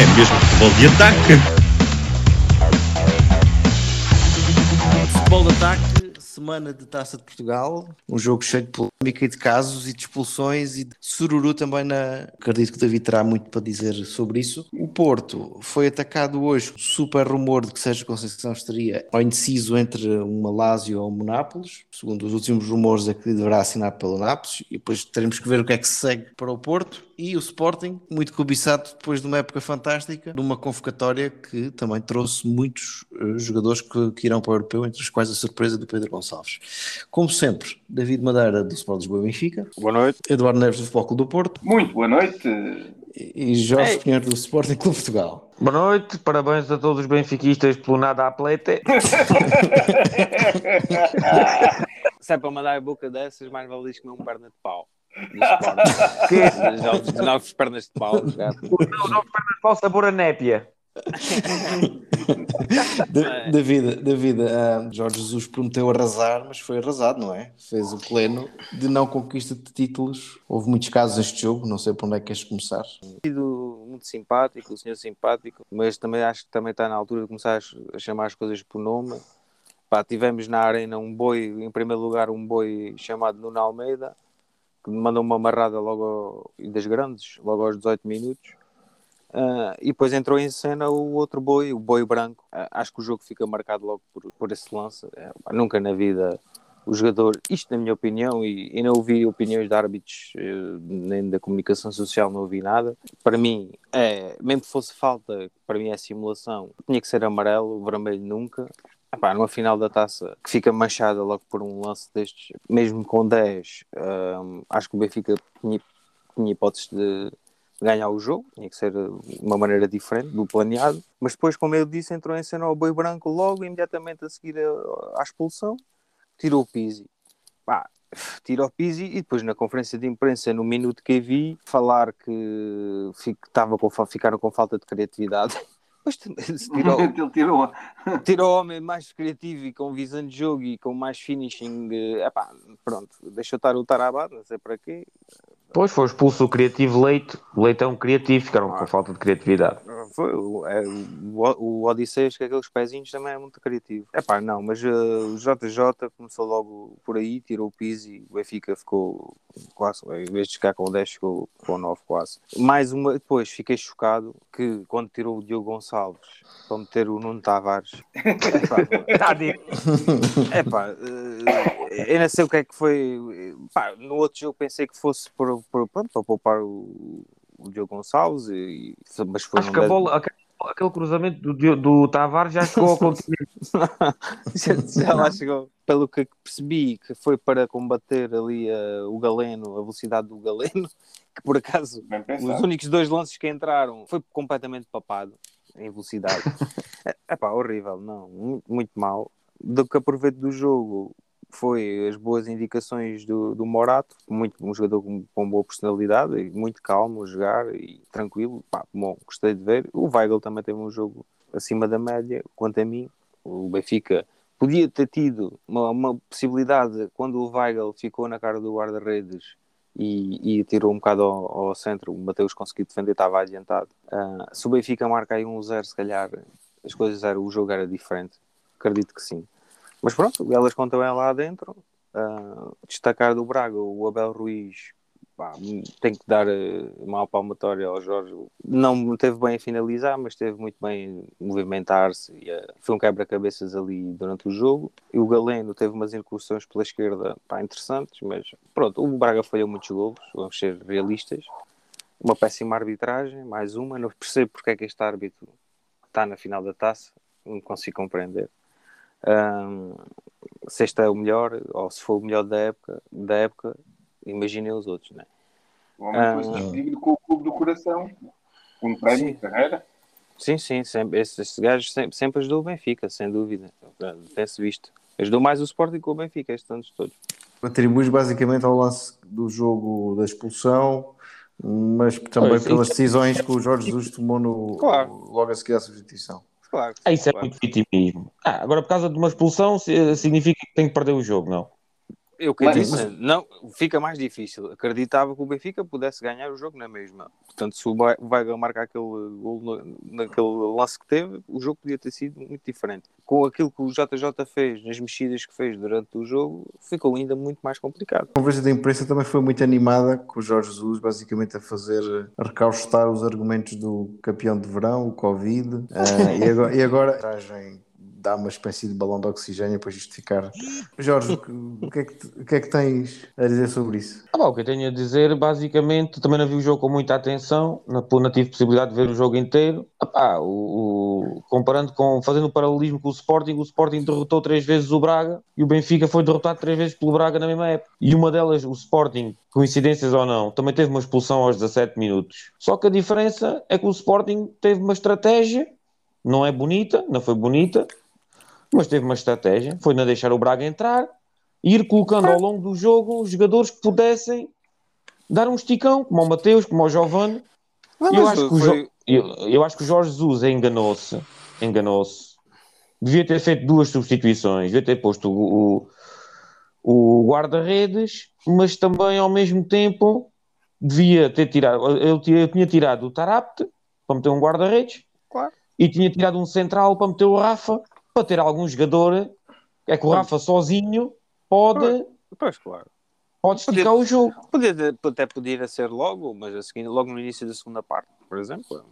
É mesmo futebol de ataque. Futebol de ataque, semana de Taça de Portugal, um jogo cheio de e de casos e de expulsões e de sururu também na. Acredito que o David terá muito para dizer sobre isso. O Porto foi atacado hoje, super rumor de que Sérgio Conceição estaria ao indeciso entre uma Lazio ou um Nápoles. Segundo os últimos rumores é que deverá assinar pelo Nápoles e depois teremos que ver o que é que se segue para o Porto. E o Sporting, muito cobiçado depois de uma época fantástica, numa convocatória que também trouxe muitos eh, jogadores que, que irão para o Europeu, entre os quais a surpresa do Pedro Gonçalves. Como sempre, David Madeira do Sport Lisboa e Benfica, Boa noite. Eduardo Neves do Futebol Clube do Porto Muito boa noite. e e Jorge Pinheiro do Sporting Clube de Portugal. Boa noite, parabéns a todos os benfiquistas pelo nada atleta. Se é para mandar a boca dessas, mais vale dizer que não um perna de pau. Do Sporting. Jogos de novos pernas de pau. sabor a népia? Da- David, David ah, Jorge Jesus prometeu arrasar, mas foi arrasado, não é? Fez o pleno de não conquista de títulos. Houve muitos casos neste jogo, não sei por onde é que queres começar. sido muito simpático, o senhor simpático, mas também acho que também está na altura de começar a chamar as coisas por nome. Pá, tivemos na arena um boi, em primeiro lugar, um boi chamado Nuno Almeida, que me mandou uma amarrada logo e das grandes, logo aos 18 minutos. Ah, e depois entrou em cena o outro boi, o boi branco. Ah, acho que o jogo fica marcado logo por, por esse lance. É, nunca na vida o jogador, isto na minha opinião, e, e não ouvi opiniões de árbitros eh, nem da comunicação social, não ouvi nada. Para mim, é, mesmo que fosse falta, para mim é simulação, tinha que ser amarelo, vermelho nunca. Epá, numa final da taça que fica manchada logo por um lance destes, mesmo com 10, hum, acho que o Benfica tinha, tinha hipóteses de ganhar o jogo, tinha que ser de uma maneira diferente do planeado, mas depois, como eu disse, entrou em cena o boi branco logo, imediatamente a seguir a- à expulsão, tirou o Pizzi. Pá, tirou o Pizzi e depois na conferência de imprensa, no minuto que vi, falar que estava com, ficaram com falta de criatividade. Mas tirou, Ele tirou. tirou o homem mais criativo e com visão de jogo e com mais finishing. eh, Epá, pronto, deixou estar o Tarabado, não sei para quê. Pois foi expulso o criativo Leite, o Leitão criativo, ficaram com falta de criatividade. Foi o, é, o, o Odisseias, que aqueles pezinhos também é muito criativo. Epá, não, mas eh, o JJ começou logo por aí, tirou o piso e o Benfica ficou quase, em vez de ficar com 10, ficou com 9 quase. Mais uma, depois fiquei chocado que quando tirou o Diogo Gonçalves para meter o Nuno Tavares. Epá, Epá, eh, eu não sei o que é que foi. Pá, no outro jogo pensei que fosse por, por- pronto, para poupar o, o Diogo Gonçalves, e, mas foi Acho que a bola, aquele, aquele cruzamento do, Dio- do Tavares já chegou ao continente. já, já lá chegou. Pelo que percebi, que foi para combater ali eh, o Galeno, a velocidade do Galeno, que por acaso os únicos dois lances que entraram foi completamente papado em velocidade. é pá, horrível, não, muito, muito mal. Do que aproveito do jogo foi as boas indicações do, do Morato, muito, um jogador com, com boa personalidade, muito calmo a jogar e tranquilo. Pá, bom, gostei de ver. O Weigl também teve um jogo acima da média, quanto a mim. O Benfica podia ter tido uma, uma possibilidade quando o Weigl ficou na cara do guarda-redes e, e tirou um bocado ao, ao centro, o Mateus conseguiu defender, estava adiantado. Ah, se o Benfica marca aí um 0, se calhar as coisas eram, o jogo era diferente. Acredito que sim. Mas pronto, elas contam é lá dentro. Ah, destacar do Braga, o Abel Ruiz pá, tem que dar eh, uma palmatória ao Jorge. Não teve bem a finalizar, mas teve muito bem movimentar-se. eh, Foi um quebra-cabeças ali durante o jogo. E o Galeno teve umas incursões pela esquerda pá, interessantes, mas pronto, o Braga falhou muitos golos, vamos ser realistas. Uma péssima arbitragem, mais uma. Não percebo porque é que este árbitro está na final da taça, não consigo compreender. Ahm, se este é o melhor, ou se for o melhor da época, da época imaginem os outros, né? O homem Ah. despedido com o clube do coração. Um prémio Sim. de carreira. Sim, sim, sempre, esse, esse gajo sempre, sempre ajudou o Benfica, sem dúvida. Tem-se visto. Ajudou mais o Sporting que o Benfica estes anos todos. Atribuis basicamente ao lance do jogo da expulsão, mas também Pois, pelas decisões que o Jorge Jesus tomou no, Claro. logo a seguir à substituição. Claro. Ah, isso é claro. muito vitimismo. Ah, agora, por causa de uma expulsão, se- significa que tem que perder o jogo, não? Eu que Mas- disse, não, fica mais difícil. Acreditava que o Benfica pudesse ganhar o jogo na mesma. Portanto, se o Weigl marcar aquele gol naquele lance que teve, o jogo podia ter sido muito diferente. Com aquilo que o JJ fez, nas mexidas que fez durante o jogo, ficou ainda muito mais complicado. A conversa da imprensa também foi muito animada, com o Jorge Jesus basicamente a fazer, a recaustar os argumentos do campeão de verão, o Covid, eh, e agora, e agora dá uma espécie de balão de oxigênio para justificar. Jorge, o que, é que, o que é que tens a dizer sobre isso? Ah, bom, o que eu tenho a dizer, basicamente, também não vi o jogo com muita atenção, não, não tive possibilidade de ver o jogo inteiro. Ah, o, o- comparando com, fazendo o paralelismo com o Sporting, o Sporting derrotou três vezes o Braga e o Benfica foi derrotado três vezes pelo Braga na mesma época. E uma delas, o Sporting, coincidências ou não, também teve uma expulsão aos 17 minutos. Só que a diferença é que o Sporting teve uma estratégia, não é bonita, não foi bonita, mas teve uma estratégia, foi não deixar o Braga entrar e ir colocando ao longo do jogo os jogadores que pudessem dar um esticão, como o Mateus, como o Giovanni. Não, Eu mas acho, que o foi- Jo- eu, eu acho que o Jorge Jesus enganou-se. Enganou-se. Devia ter feito duas substituições. Devia ter posto o, o, o guarda-redes, mas também ao mesmo tempo devia ter tirado. Eu, tinha- eu tinha tirado o Tarapte para meter um guarda-redes Claro. e tinha tirado um central para meter o Rafa para ter algum jogador. É que o Rafa sozinho pode, Pois, claro. pode esticar o jogo. Podia, até podia ser logo, mas a seguir, logo no início da segunda parte, por exemplo.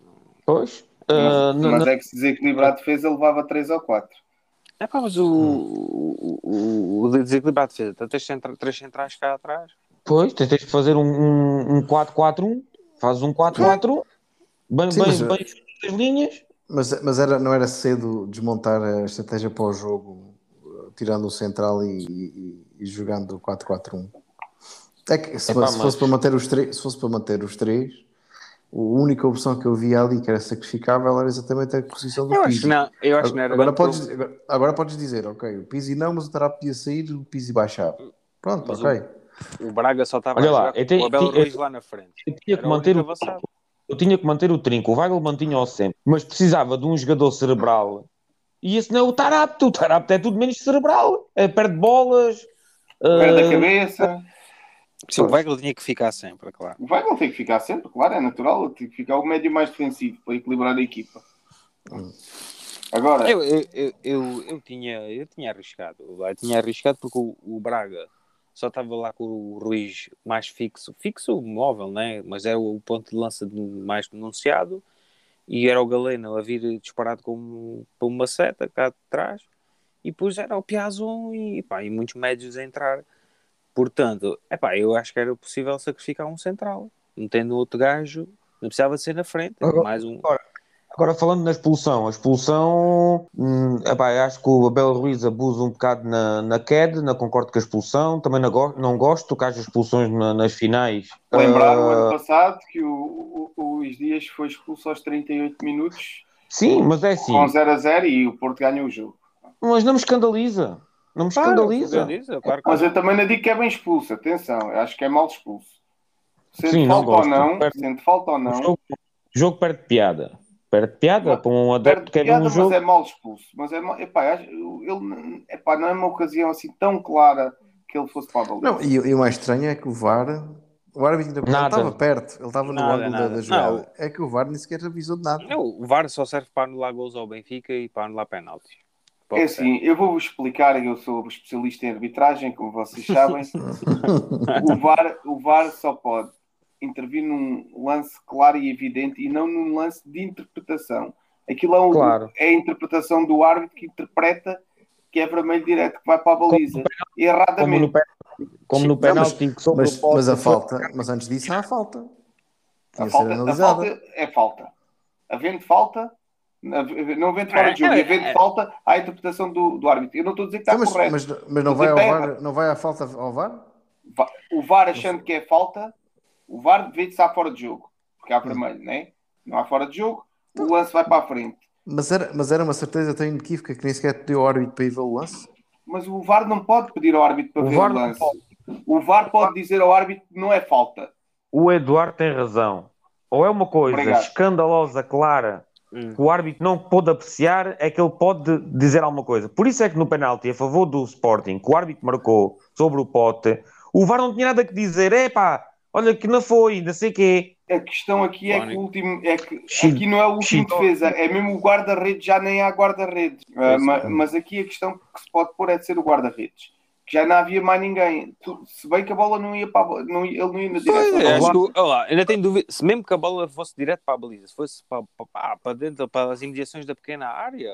Pois. Mas, na- mas na- é que se desequilibrar a defesa levava 3 ou 4. É pá, mas o, o, o, o desequilibrado de defesa, então tens centra- três centrais cá atrás. Pois, tens tens de fazer um, um, um 4-4-1, fazes um 4-4-1, bem, Sim, bem, mas- bem as linhas. Mas, mas era, não era cedo desmontar a estratégia para o jogo, tirando o central e, e- e jogando o 4-4-1? É que se, Epá, se mas- fosse para manter os três, se fosse para manter os três, a única opção que eu via ali que era sacrificável era exatamente a posição do Eu acho Pizzi. que não, eu acho que não era agora, podes, agora, agora podes dizer, ok, o Pizzi não, mas o Tarap podia sair, o Pizzi baixava. Pronto, Mas ok. O Braga só estava Olha a lá, jogar eu com tenho- o Abel Ruiz lá na frente. Eu tinha que o manter o, avançado. Eu tinha que manter o trinco, o Weigl mantinha-o sempre, mas precisava de um jogador cerebral. E esse não é o Tarapte, o Tarapte é tudo menos cerebral, é, perde bolas. Perde a ah, cabeça. Sim, o Weigl tinha que ficar sempre, claro. O Weigl tem que ficar sempre, claro, é natural. Tem que ficar o médio mais defensivo para equilibrar a equipa. Agora, Eu, eu, eu, eu, eu tinha, eu tinha arriscado. Eu tinha arriscado porque o, o Braga só estava lá com o Ruiz mais fixo, fixo móvel, né? mas era o ponto de lança mais denunciado e era o Galeno a vir disparado com, com uma seta cá de trás e depois era o Piazon e, pá, e muitos médios a entrar. Portanto, epá, eu acho que era possível sacrificar um central, metendo outro gajo, não precisava de ser na frente, Agora- mais um. Agora falando na expulsão, a expulsão, hum, epá, acho que o Abel Ruiz abusa um bocado na, na queda, não concordo com a expulsão, também não, go- não gosto que haja expulsões na- nas finais. lembrar o Ah, ano passado que o, o, o Luís Dias foi expulso aos 38 minutos sim, mas é assim, com 0 a 0 e o Porto ganhou o jogo. mas não me escandaliza, não me Claro, escandaliza. claro Mas eu também não digo que é bem expulso, atenção, eu acho que é mal expulso. Não falta ou gosto. não, Perde- sendo falta ou O não, jogo, o jogo perde piada, perde piada Mas para um adepto que piada, um mas jogo. é mal expulso. Mas é mal, epá, ele, epá, não é uma ocasião assim tão clara que ele fosse para a baliza. Não, e, e o mais estranho é que o VAR, o árbitro ainda- Nada. estava perto, ele estava no Nada, ângulo da, nada. da jogada. Não. É que o VAR nem sequer avisou de nada. Não, o VAR só serve para anular gols ao Benfica e para anular penaltis. É assim, eu vou-vos explicar, eu sou especialista em arbitragem, como vocês sabem. o, VAR, o VAR só pode intervir num lance claro e evidente e não num lance de interpretação. Aquilo é, um- Claro. é a interpretação do árbitro que interpreta que é vermelho direto, que vai para a baliza. Como Erradamente. como no penalti sobre Mas, o poste mas a falta, mas antes disso há a falta. A Tinha falta, a falta é falta. Havendo falta, não havendo fora de jogo, É, havendo é. falta, há a interpretação do, do árbitro. Eu não estou a dizer que está Então, mas, correto. mas, mas não, Mas vai ao VAR, não vai à falta ao VAR? Va- O VAR achando que é falta, O VAR se está fora de jogo, porque há vermelho, né? não há fora de jogo, o lance vai para a frente. Mas era, mas era uma certeza tão inequívoca que nem sequer pediu ao árbitro para ir ver o lance? Mas o VAR não pode pedir ao árbitro para O ver VAR o lance. O VAR pode dizer ao árbitro que não é falta. O Eduardo tem razão. Ou é uma coisa Obrigado. escandalosa, clara, Hum. que o árbitro não pôde apreciar, é que ele pode dizer alguma coisa. Por isso é que no penalti a favor do Sporting, que o árbitro marcou sobre o pote, o VAR não tinha nada que dizer. Epá, olha que não foi, não sei o quê. A questão aqui é que o último é que aqui não é o último Chi- defesa, é mesmo o guarda-redes, já nem há guarda-redes. Ah, Pois ma- é. mas, aqui a questão que se pode pôr é de ser o guarda-redes. Que já não havia mais ninguém. Tu- se bem que a bola não ia para a não ia- ele não ia na direção. Bola. que, olha lá, ainda tenho dúvida, se mesmo que a bola fosse direto para a baliza, se fosse para, para, para- para dentro, para as imediações da pequena área,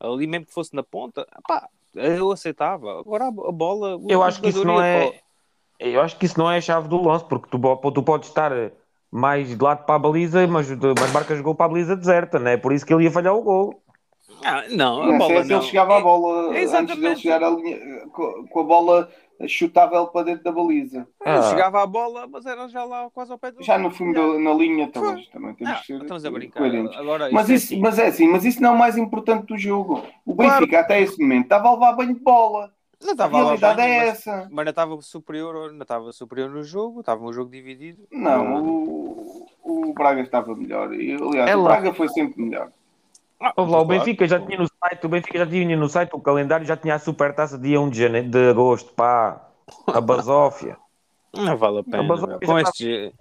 ali mesmo que fosse na ponta, pá, eu aceitava. Agora a, bola. Eu acho que isso não é. para- Eu acho que isso não é a chave do lance, porque tu, tu podes estar mais de lado para a baliza, mas, mas marcas gol para a baliza deserta, não é? Por isso que ele ia falhar o gol. Ah, não, a Não bola se não. ele chegava à bola É, antes dele chegar à linha, com, com a bola chutável para dentro da baliza. Ah. Chegava à bola, mas era já lá quase ao pé do. Já no fundo da- na linha também, Foi. também temos Ah, que ser estamos a brincar. Agora, Mas é isso, assim. mas é assim, mas isso não é o mais importante do jogo. O Claro. Benfica, até esse momento, estava a levar banho de bola. Não A estava lá realidade bem, é mas, essa. mas não estava superior, não estava superior no jogo, estava um jogo dividido. Não, o, o Braga estava melhor. E, aliás, É o lá. Braga foi sempre melhor. Ah, lá, o. Benfica já tinha no site, o Benfica já tinha no site o calendário, já tinha a supertaça dia 1 de, janeiro, de agosto, pá, a Basófia. Não vale a pena. meu. já Com está- estes.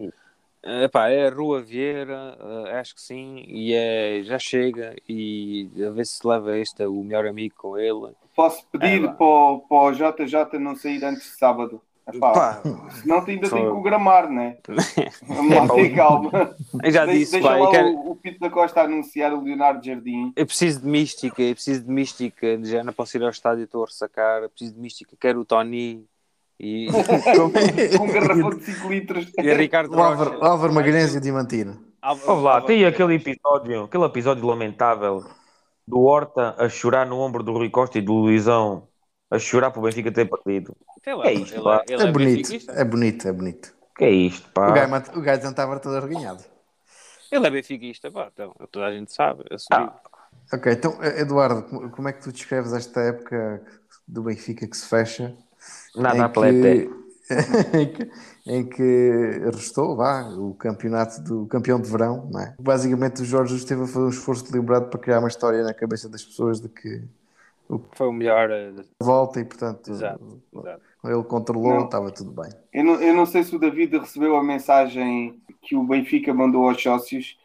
Epá, é a Rua Vieira, eh, acho que sim, e é, já chega. E a ver se leva este o melhor amigo com ele. Posso pedir É para, o, para o JJ não sair antes de sábado. Epá, Pá, senão ainda Só- tem que o gramar, né? Vamos lá, ter calma. eu já disse, deixa pá, lá quero- o, o Pito da Costa anunciar o Leonardo Jardim. eu preciso de mística, eu preciso de mística. Já não posso ir ao estádio, estou a ressacar. Eu preciso de mística, quero o Tony e, com um garrafão de 5 litros. e Ricardo O Álvaro, Rocha. Álvaro Magalhães e o Diamantino. Álvaro- Ouve lá, tem aquele episódio, aquele episódio lamentável do Horta a chorar no ombro do Rui Costa e do Luizão a chorar para o Benfica ter perdido. Lá, É isto, ele, pá. ele É bonito, benfiquista. é bonito, é bonito. Que é isto, pá? O gajo, o gajo não estava todo arreganhado. Ele é benfiquista, pá, então, toda a gente sabe. é assumido. Ok, então, Eduardo, como é que tu descreves esta época do Benfica que se fecha? Nada em que, em, que, em que restou vá, o campeonato do campeão de verão, não é? Basicamente, o Jorge esteve a fazer um esforço deliberado para criar uma história na cabeça das pessoas de que Foi o melhor. eh, volta e, portanto, Exato, exato. ele controlou, Não. estava tudo bem. Eu não, eu não sei se o David recebeu a mensagem que o Benfica mandou aos sócios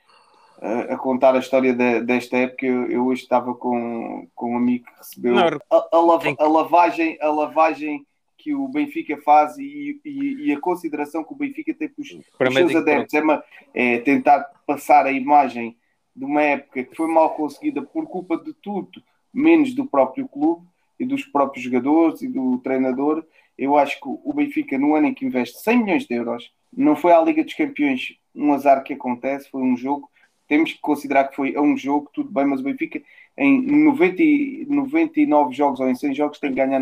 eh, a contar a história da- desta época. Eu, eu hoje estava com, com um amigo que recebeu Não, a, a lava- a lavagem, a lavagem que o Benfica faz e, e- e a consideração que o Benfica tem para os, Para os seus adeptos. É, uma- é tentar passar a imagem de uma época que foi mal conseguida por culpa de tudo, menos do próprio clube e dos próprios jogadores e do treinador. Eu acho que o Benfica, no ano em que investe 100 milhões de euros, não foi à Liga dos Campeões um azar que acontece, foi um jogo. Temos que considerar que foi um jogo, tudo bem, mas o Benfica em 90, e- 99 jogos ou em 100 jogos tem que ganhar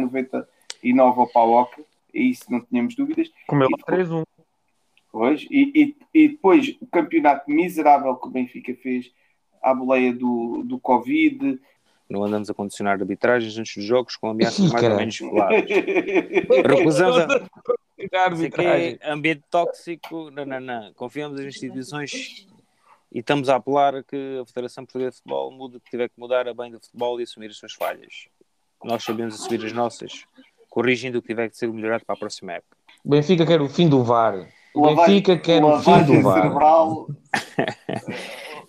99 ao Pauoca, e isso não tínhamos dúvidas. Como ele E- 3-1. Pois, e, e, e depois o campeonato miserável que o Benfica fez à boleia do, do Covid. Não andamos a condicionar arbitragens antes dos jogos com ameaças mais ou menos claras. Recusamos a, é ambiente tóxico, não, não, não. Confiamos nas instituições e estamos a apelar a que a Federação Portuguesa de Futebol mude o que tiver que mudar a bem do futebol e assumir as suas falhas. Nós sabemos assumir as nossas, corrigindo o que tiver que ser melhorado para a próxima época. O Benfica quer o fim do VAR. O Benfica quer o fim do VAR. cerebral.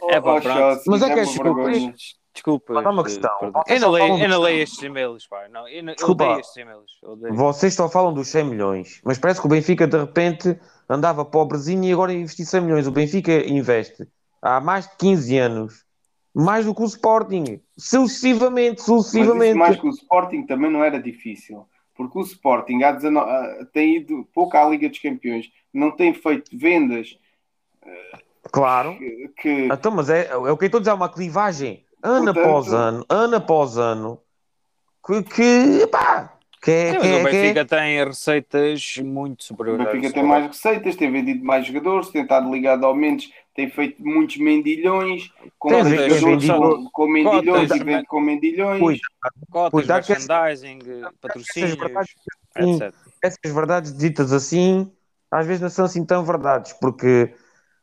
É pá, Oh, pronto. Chelsea, Mas é que uma é desculpa. Desculpa. Mas há uma questão. Eu não leio, eu não do- leio estes e-mails, pá. Não, eu, não, Desculpa. odeio estes e-mails. Vocês só falam dos 100 milhões, mas parece que o Benfica de repente andava pobrezinho e agora investiu 100 milhões. O Benfica investe há mais de 15 anos, mais do que o Sporting, sucessivamente, Mas isso sucessivamente. mais que o Sporting também não era difícil. Porque o Sporting há 19 ah, tem ido pouco à Liga dos Campeões, não tem feito vendas Claro. que, que- Então, mas é, é o que eu estou a dizer, é uma clivagem, ano Portanto- após ano, ano após ano, que, que pá, Que é, Sim, que mas o que Benfica tem receitas muito O superiores. ao Benfica tem mais receitas, tem vendido mais jogadores, tem estado ligado ao Mendes, tem feito muitos mendilhões, com Tem jogadores vendido- com, com mendilhões Cotas, e vende com mendilhões. Pois, Cotas, Cuidado que merchandising, patrocínios, verdades Sim. etc. essas verdades ditas assim, às vezes não são assim tão verdades, porque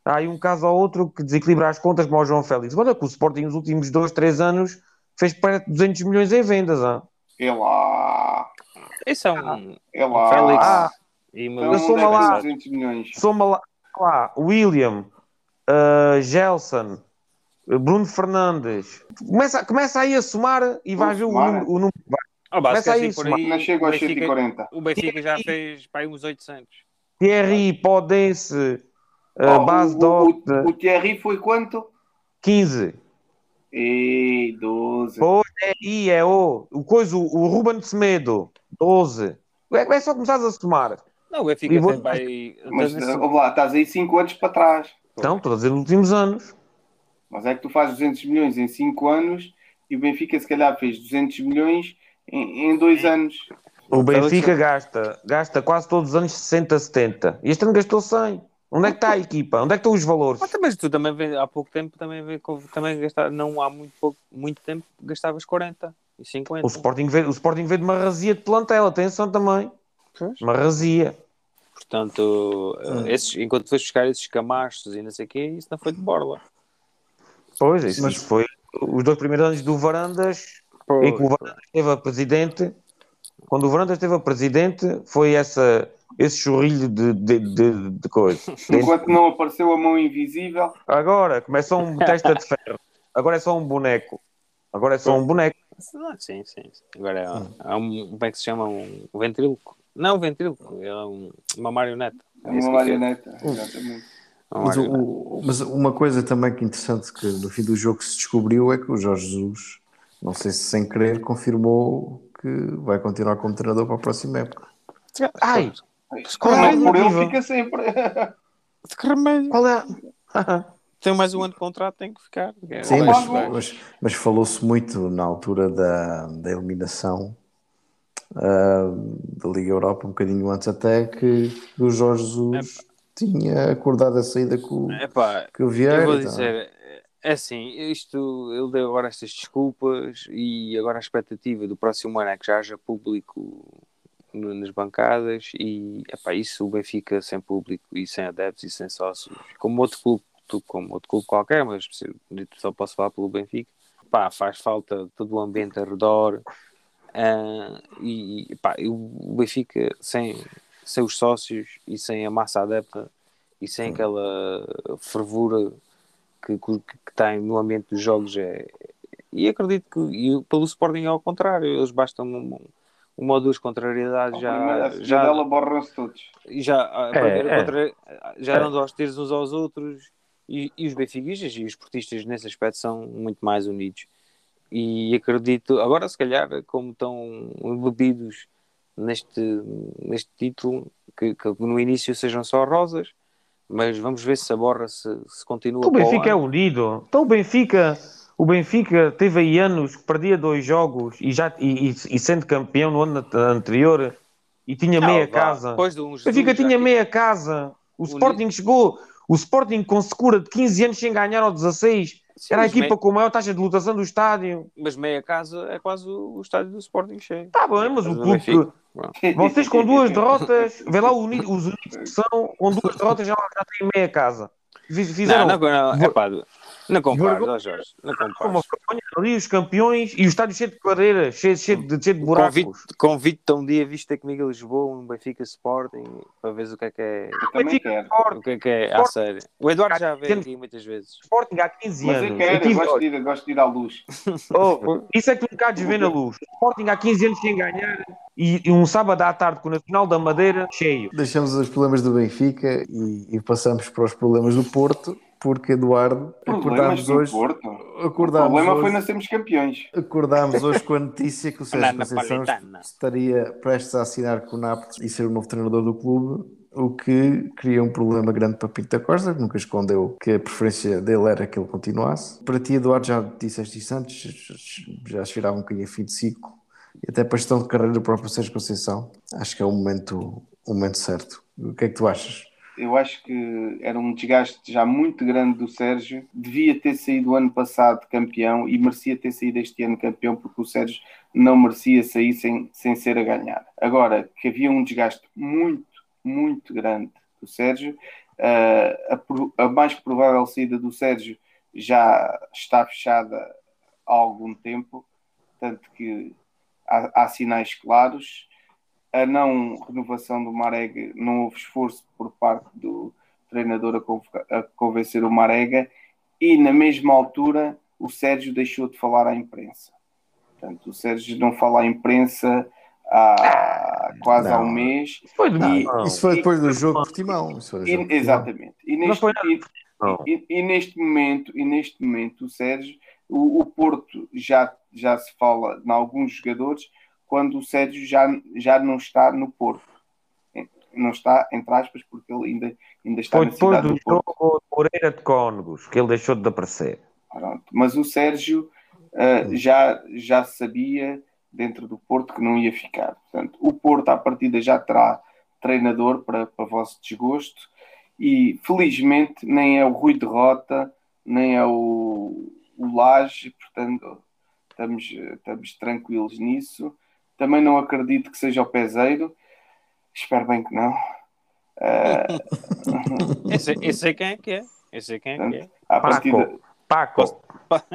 há aí um caso ou outro que desequilibra as contas, como o João Félix. Olha que o Sporting nos últimos dois, três anos fez perto de 200 milhões em vendas. ah. É lá, Isso é um é lá. Félix Ah, e Então, Melissa sou é lá. é 200 milhões? Soma lá, lá William, uh, Gelson, uh, Bruno Fernandes. Começa, começa aí a somar e vai ver o número. O número. Ah, Começa aí, por aí, Não chega o aos Benfica, 140. o Benfica já fez para aí uns 800. Thierry, Podense, uh, Oh, Base o, o, o Thierry foi quanto? 15. E 12. Pois é, I, é O. O coisa, o, o Ruben Semedo, 12. É, é só começares a somar. Não, o Benfica E vou- aí. Mas ouve lá, estás aí 5 anos para trás. Então, estou a dizer nos últimos anos. Mas é que tu fazes 200 milhões em 5 anos e o Benfica se calhar fez 200 milhões em 2 anos. O Benfica gasta, gasta quase todos os anos 60, 70. E este ano gastou 100. Onde é que está a equipa? Onde é que estão os valores? Ah, mas tu também vê, há pouco tempo também vê, também gastar, não há muito pouco, muito tempo gastavas 40 e 50. O Sporting veio, o Sporting veio de uma razia de plantel, atenção também. Pois. Uma razia. Portanto, eh, esses, enquanto foste buscar esses camachos e não sei o quê, isso não foi de borla. Pois, isso Mas- foi os dois primeiros anos do Varandas, em que o Varandas esteve a presidente. Quando o Varandas esteve a presidente, foi essa, esse churrilho de, de, de, de coisa. Enquanto não apareceu a mão invisível, Agora começa um testa de ferro. Agora é só um boneco. Agora é só um boneco. Ah, sim, sim. sim. Agora é, é um, como é que se chama? Um ventríloco. Não, um ventríloco, é um- uma marioneta. é uma marioneta. Exatamente. Uma Mas, o- marioneta. o- mas uma coisa também que interessante que no fim do jogo se descobriu é que o Jorge Jesus, não sei se sem querer, confirmou que vai continuar como treinador para a próxima época. Ai, Qual é por ele fica sempre. Que remédio. qual é. Tem mais um ano de contrato, tem que ficar. É, Sim, vai, mas, mas, mas falou-se muito na altura da, da eliminação ah, da Liga Europa, um bocadinho antes até, que o Jorge Jesus tinha acordado a saída com, o- Epá, com o Vieira. eu vou tal. dizer, é assim, isto, ele deu agora estas desculpas e agora a expectativa do próximo ano é que já haja público nas bancadas e epá, isso. o Benfica sem público e sem adeptos e sem sócios, como outro clube, como outro clube qualquer, mas só posso falar pelo Benfica, pá, faz falta todo o ambiente ao redor ah, e pá, e o Benfica sem, sem os sócios e sem a massa adepta e sem aquela fervura que, que, que tem no ambiente dos jogos é e acredito que e pelo Sporting é ao contrário eles bastam um- uma ou duas contrariedades já já dela borram-se todos. e já, a É, primeira é. contra- já É. dando aos tiros uns aos outros e, e os benfiquistas e os portistas nesse aspecto são muito mais unidos e acredito, agora se calhar como estão embebidos neste, neste título que, que no início sejam só rosas mas vamos ver se a borra se, se continua Então o Benfica é unido. Então o Benfica, o Benfica teve aí anos que perdia dois jogos e, já, e, e- e sendo campeão no ano anterior e tinha Não, meia vá, casa. de um O Benfica tinha que- meia casa. O Sporting chegou, o Sporting com secura de 15 anos sem ganhar ao 16. Sim, Era a equipa meia- com a maior taxa de lotação do estádio. mas meia casa é quase o, o estádio do Sporting cheio Está bem, mas o Mas o clube que-. Vocês com duas derrotas, vê lá o uni- os unidos que são, com duas derrotas já, já têm meia casa. Fiz- Fizeram não, não, não, ver- epá, não compares, vergonha- Jorge, não uma compares. vergonha ali os campeões e o estádio cheio de cadeiras, cheio, cheio, de, cheio de buracos. Convite- Convite-te a um dia vir ter comigo a Lisboa, um Benfica Sporting, para veres o que é que é, Eu também Benfica quero. o que é, que é à sério. O Eduardo já veio aqui muitas vezes. Sporting há 15 Mas anos. eu quero, eu gosto de, ir, gosto de ir à luz. Oh, isso é que tu bocados vê na luz. Sporting há 15 anos sem ganhar e, e um sábado à tarde com o Nacional da Madeira cheio. Deixamos os problemas do Benfica e, e passamos para os problemas do Porto, porque Eduardo, acordámos hoje, Porto. O acordámos problema hoje, foi não sermos campeões. acordámos hoje com a notícia que o Sérgio Conceição estaria prestes a assinar com o Nápoles e ser o novo treinador do clube, o que cria um problema grande para Pinto da Costa, que nunca escondeu que a preferência dele era que ele continuasse. Para ti, Eduardo, já disseste isso antes, já cheirava um bocadinho a fim de ciclo e até para a gestão de carreira do próprio Sérgio Conceição, acho que é o momento, o momento certo. O que é que tu achas? Eu acho que era um desgaste já muito grande do Sérgio. Devia ter saído ano passado campeão e merecia ter saído este ano campeão, porque o Sérgio não merecia sair sem, sem ser a ganhar. Agora, que havia um desgaste muito, muito grande do Sérgio, uh, a, a mais provável saída do Sérgio já está fechada há algum tempo, tanto que há, há sinais claros a não renovação do Marega, não houve esforço por parte do treinador a, a convencer o Marega e na mesma altura o Sérgio deixou de falar à imprensa. Portanto, o Sérgio não fala à imprensa há quase não. há um mês. Isso foi, e, isso foi depois do jogo de Timão. E, exatamente. E neste, e, e, neste momento, e neste momento, o Sérgio, o, o Porto já, já se fala em alguns jogadores quando o Sérgio já, já não está no Porto. Não está, entre aspas, porque ele ainda, ainda está Foi na depois cidade do do Porto. jogo de Moreira de Cónegos que ele deixou de aparecer. Pronto. Mas o Sérgio uh, já, já sabia dentro do Porto que não ia ficar. Portanto, o Porto, à partida, já terá treinador para, para vosso desgosto e felizmente nem é o Rui Derrota, nem é o, o Laje, portanto estamos, estamos tranquilos nisso. Também não acredito que seja o Peseiro, espero bem que não. Uh... eu, sei, eu sei quem é que é. Eu sei quem é que é. À partida... Paco. Posso,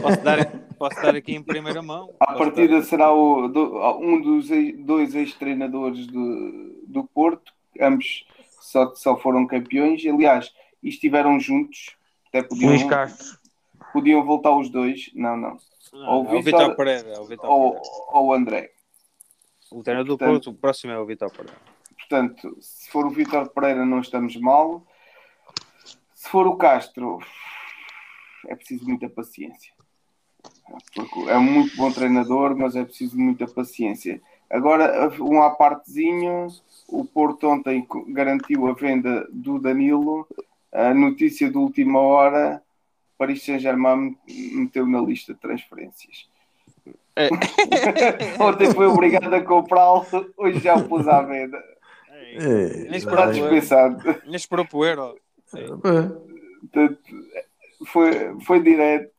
posso, dar, posso dar aqui em primeira mão? À partida dar... será o, do, um dos dois ex-treinadores do, do Porto, ambos só, só foram campeões. Aliás, estiveram juntos. Até podiam, Luís Castro. Podiam voltar os dois. Não, não. não ou o Vitor Pereira. Ou, Vitor ou, Pereira. ou o André. O treinador do Porto, o próximo é o Vitor Pereira. Portanto, se for o Vitor Pereira, não estamos mal. Se for o Castro, é preciso muita paciência. Porque é um muito bom treinador, mas é preciso muita paciência. Agora, um à partezinho, o Porto ontem garantiu a venda do Danilo. A notícia de última hora, Paris Saint-Germain meteu na lista de transferências. É. ontem foi obrigado a comprá-lo, hoje já o pôs à venda. É, nem Está dispensado. Nem esperou para o euro. Portanto, foi, foi direto.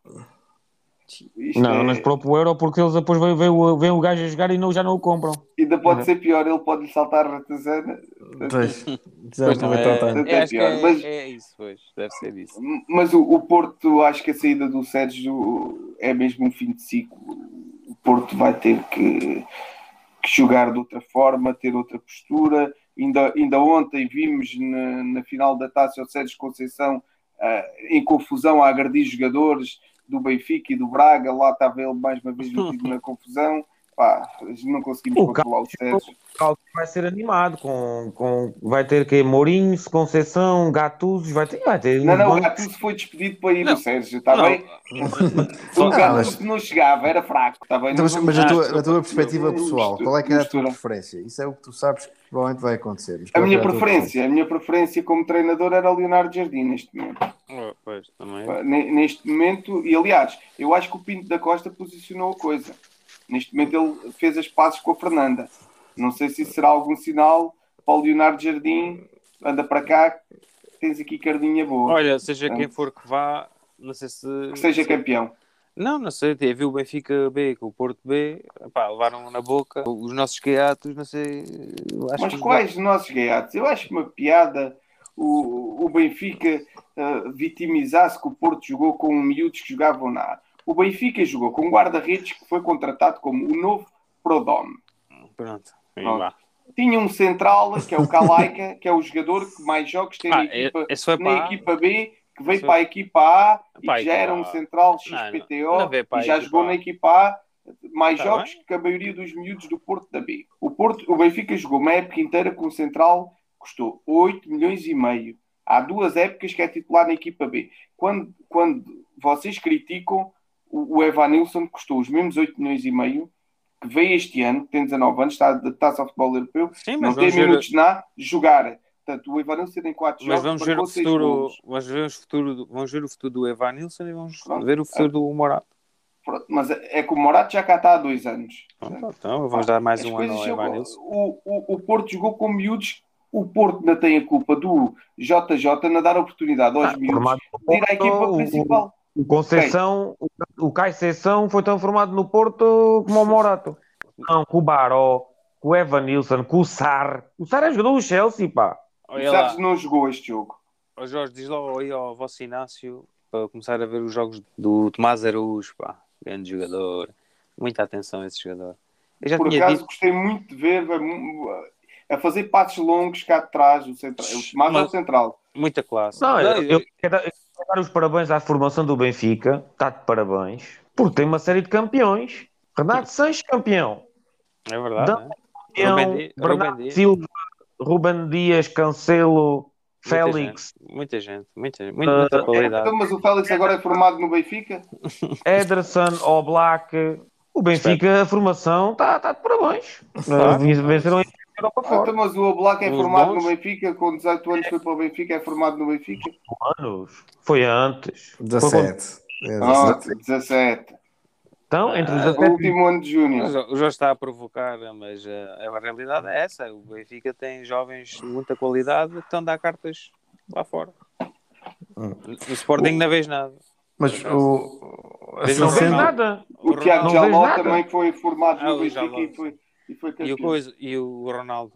Isto não, é... não esperou para o euro porque eles depois vêm vem, o, vem o gajo a jogar e não, já não o compram. Ainda pode uhum. ser pior, ele pode lhe saltar a ratazana. Pois, pois não, é, é, é, pior. É, mas, é isso, pois, deve ser isso. Mas o, o Porto, acho que a saída do Sérgio é mesmo um fim de ciclo. O Porto vai ter que, que jogar de outra forma, ter outra postura. Ainda, ainda ontem vimos na, na final da taça o Sérgio Conceição uh, em confusão a agredir jogadores do Benfica e do Braga, lá estava ele mais uma vez metido na confusão. Pá, não conseguimos o controlar o Sérgio. O vai ser animado, com, com, vai ter que Mourinhos, Conceição, Gattuso, vai ter, vai ter Não, não, o Gattuso foi despedido para ir no Sérgio, está bem? o Gattuso não chegava, era fraco, está bem? Então, mas, mas a, tua, a tua perspectiva pessoal, qual é que era a tua preferência? Isso é o que tu sabes que provavelmente vai acontecer. A minha preferência, a minha preferência como treinador era Leonardo Jardim neste momento. Oh, pois, também. Neste momento, e aliás, eu acho que o Pinto da Costa posicionou a coisa. Neste momento ele fez as pazes com a Fernanda. Não sei se isso será algum sinal para o Leonardo Jardim. Anda para cá, tens aqui cardinha boa. Olha, seja então, quem for que vá, não sei se. Que seja campeão. Não, não sei, viu o Benfica B com o Porto B, pá, levaram na boca os nossos gaiatos, não sei. Mas quais os nossos gaiatos? Eu acho que uma piada o, o Benfica uh, vitimizasse que o Porto jogou com miúdos que jogavam na o Benfica jogou com um guarda-redes que foi contratado como o novo Prodome. Pronto. Pronto. Tinha um central, que é o Kalaika, que é o jogador que mais jogos tem ah, na, equipa, na equipa B, que veio para a equipa A e que já era um central XPTO não, não, não e já jogou na equipa A mais tá jogos bem? que a maioria dos miúdos do Porto da B. O, Porto, o Benfica jogou uma época inteira com o central custou 8 milhões e meio. Há duas épocas que é titular na equipa B. Quando, quando vocês criticam, o Evanilson custou os mesmos 8 milhões e meio, que veio este ano, tem 19 anos, está de taça ao futebol europeu, Sim, não tem minutos ver... na jogar. Portanto, o Evanilson tem 4 mas jogos. Vamos ver, o futuro, vamos, ver o futuro do, vamos ver o futuro do Evanilson e vamos Pronto. ver o futuro do Morato. Pronto, mas é é que o Morato já cá está há dois anos. Pronto, Então, vamos dar mais As um ano ao Evanilson. o, o, o Porto jogou com miúdos. O Porto ainda tem a culpa do JJ na dar oportunidade aos miúdos Formado no de ir à equipa principal. O Conceição, o, o Caixação foi tão formado no Porto como o Morato. Não, com o Baró, com o Evanilson, com o Sar. O Sar é jogador do Chelsea, pá. O Olha lá, Sarres não jogou este jogo. Ó Jorge, diz lá aí ao vosso Inácio para começar a ver os jogos do Tomás Araújo, pá. Grande jogador. Muita atenção a esse jogador. Eu já Por tinha acaso dito, gostei muito de ver mu- a fazer passos longos cá de trás, o central, o Tomás é o Mas- central. muita classe. Não, eu, Não, eu dar os parabéns à formação do Benfica. Está de parabéns. Porque tem uma série de campeões. Renato Sanches, campeão. É verdade. Dá- né? campeão Rubem Di- Bernardo Rubem Dias. Silva, Ruben Dias, Cancelo, Muita Félix, gente, Muita gente, muita, gente, muita, muita Ah, qualidade. Então, mas o Félix agora é formado no Benfica. Ederson, Oblak. O Benfica, a formação, está tá de parabéns. Claro. Venceram a Europa Ah, fora. então, mas o Oblak é Os formado bons. no Benfica, com 18 anos foi para o Benfica, é formado no Benfica. anos. Foi antes. Foi quando- 17. É, Ah, 17. 17. Então, entre os O 17 último ano de Júnior. o Jorge está a provocar, mas eh, a realidade é essa. O Benfica tem jovens de muita qualidade que estão a dar cartas lá fora. Hum. No Sporting não vês nada. Mas o. Assim o não vês Ronaldo. nada. O Tiago Jaló também foi formado Ah, no o Benfica e foi, e foi E o, campeão. coisa, e o Ronaldo.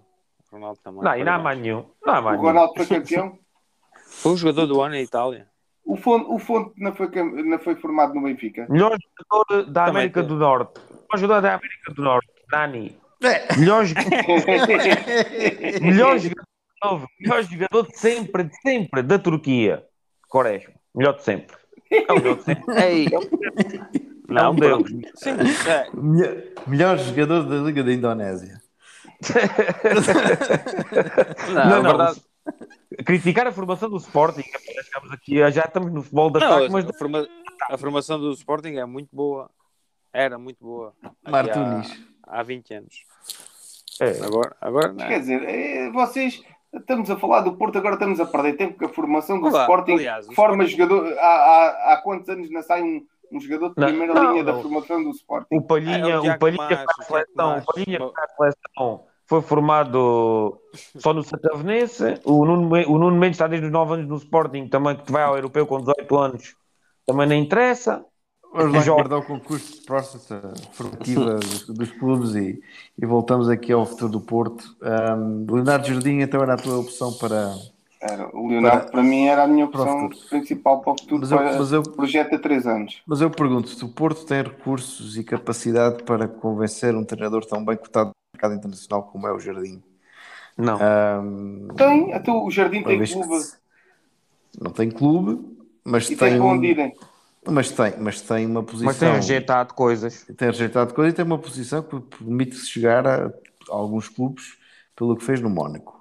O Ronaldo também. Não, e não há mais nenhum. Não há mais O nenhum. Ronaldo foi campeão. Foi o jogador do ano em Itália. O Fonte, o Fonte não, foi, não foi formado no Benfica. Melhor jogador da Também América tem. do Norte. Melhor jogador da América do Norte. Nani. É. Melhor, jo- melhor jogador novo. Melhor jogador de sempre, de sempre, da Turquia. Quaresma. Melhor de sempre. É o melhor de sempre. Ei. É um deles. Sim, é. Melhor, melhor jogador da Liga da Indonésia. Não, Não, não. verdade. Criticar a formação do Sporting. Chegamos aqui, já estamos no futebol da Não, ataque, mas a, forma- a formação do Sporting é muito boa. Era muito boa. Martunis. Há, há 20 anos. é. Agora, agora não. Quer dizer, é, vocês estamos a falar do Porto, agora estamos a perder tempo com a formação do Olá, Sporting. aliás, forma Sporting- jogador. Há, há, há quantos anos não sai um, um jogador de Não, primeira não, linha da não. formação do Sporting? O Palhinha, É, o o Tiago Palhinha para a o seleção, o Palhinha para a seleção foi formado só no Santavenense. O Nuno, o Nuno Mendes está desde os 9 anos no Sporting, também que vai ao europeu com 18 anos, também não interessa. Vamos lá Joga. guardar o concurso de próstata formativa dos, dos clubes e, e voltamos aqui ao futuro do Porto. Um, Leonardo Jardim, então era a tua opção para. Era, o Leonardo, para mim, era a minha Para opção futuro. principal para o futuro. Mas eu, para mas, eu, projeto a 3 anos. mas eu pergunto: se o Porto tem recursos e capacidade para convencer um treinador tão bem cotado no mercado internacional como é o Jardim? Não. Um, Tem, até o Jardim tem clube se- não tem clube, mas e tem, tem para onde irem. mas tem, mas tem uma posição. Mas tem rejeitado coisas. tem rejeitado coisa e tem uma posição que permite chegar a, a alguns clubes pelo que fez no Mónaco.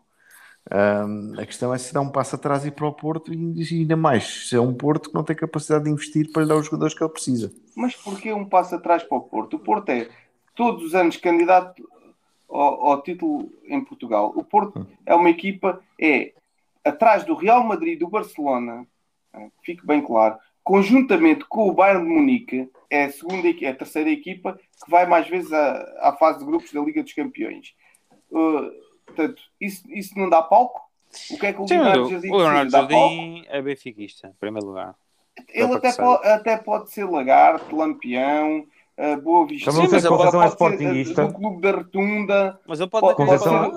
Ahm, a questão é se dá um passo atrás e para o Porto e ainda mais, se é um Porto que não tem capacidade de investir para lhe dar os jogadores que ele precisa. Mas porquê um passo atrás para o Porto? O Porto é todos os anos candidato ao, ao título em Portugal. O Porto é uma equipa, é atrás do Real Madrid do Barcelona, eh, fique bem claro, conjuntamente com o Bayern de Munique, é a, segunda, é a terceira equipa que vai mais vezes à, à fase de grupos da Liga dos Campeões. Uh, portanto, isso, isso não dá palco? O que é que o Sim, Leonardo Jardim o Leonardo? Jardim é benfiquista, em primeiro lugar. Ele até, que po- até pode ser Lagarto, Lampião, uh, Boa Vista. Também não sei se Ela Conceição é pode ser, uh, sportinguista. Do Clube da Rotunda. Mas ele pode, Pode, pode ser o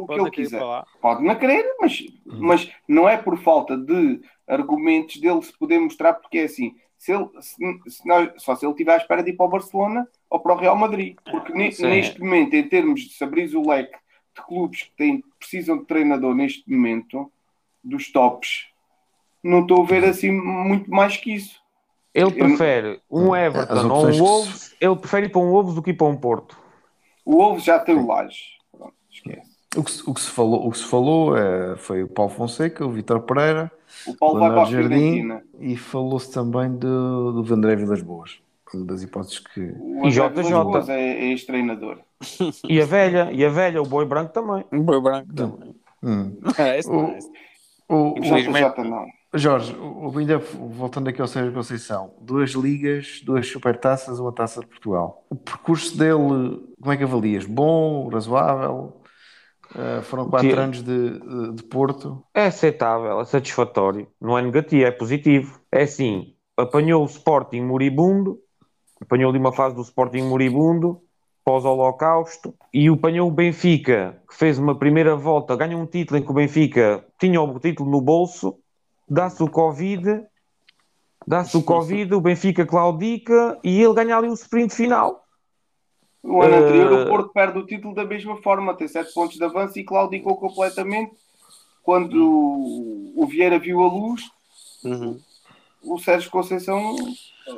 que Pode ele quiser. Pode não querer, mas, mas não é por falta de argumentos dele se poder mostrar, porque é assim. Se ele, se, se nós- só se ele estiver à espera de ir para o Barcelona ou para o Real Madrid. Porque ne- Sim. neste momento, em termos de se abrir o leque de clubes que têm, precisam de treinador neste momento, dos tops, não estou a ver assim muito mais que isso. Ele prefere um As Everton ou um que Wolves, ele prefere ir para um Wolves do que ir para um Porto. O Wolves já tem o Laje. Pronto, esquece. O que, se- o que se falou, o que se falou eh, foi o Paulo Fonseca, o Vitor Pereira, O Paulo vai para a Leonardo Jardim e falou-se também do, do Vandré Vilas Boas. Das hipóteses que. O E JJ. É, é ex-treinador. E a velha, e a velha, o boi branco também. Um boi branco também. Hum. É, esse O- é. O, O Infelizmente- JJ não. Jorge, o- ainda voltando aqui ao Sérgio Conceição, duas ligas, duas supertaças, uma taça de Portugal. O percurso dele, como é que avalias? Bom, razoável? Uh, foram quatro Que- anos de, de- de Porto. É aceitável, é satisfatório. Não é negativo, é positivo. É assim, apanhou o Sporting moribundo, apanhou ali uma fase do Sporting moribundo, pós-holocausto, e apanhou o Benfica, que fez uma primeira volta, ganha um título em que o Benfica tinha o título no bolso, dá-se o Covid, dá-se o Covid, o Benfica claudica, e ele ganha ali o sprint final. No ano anterior, Eh, o Porto perde o título da mesma forma, tem 7 pontos de avanço e claudicou completamente. Quando o Vieira viu a luz, Uhum. O Sérgio Conceição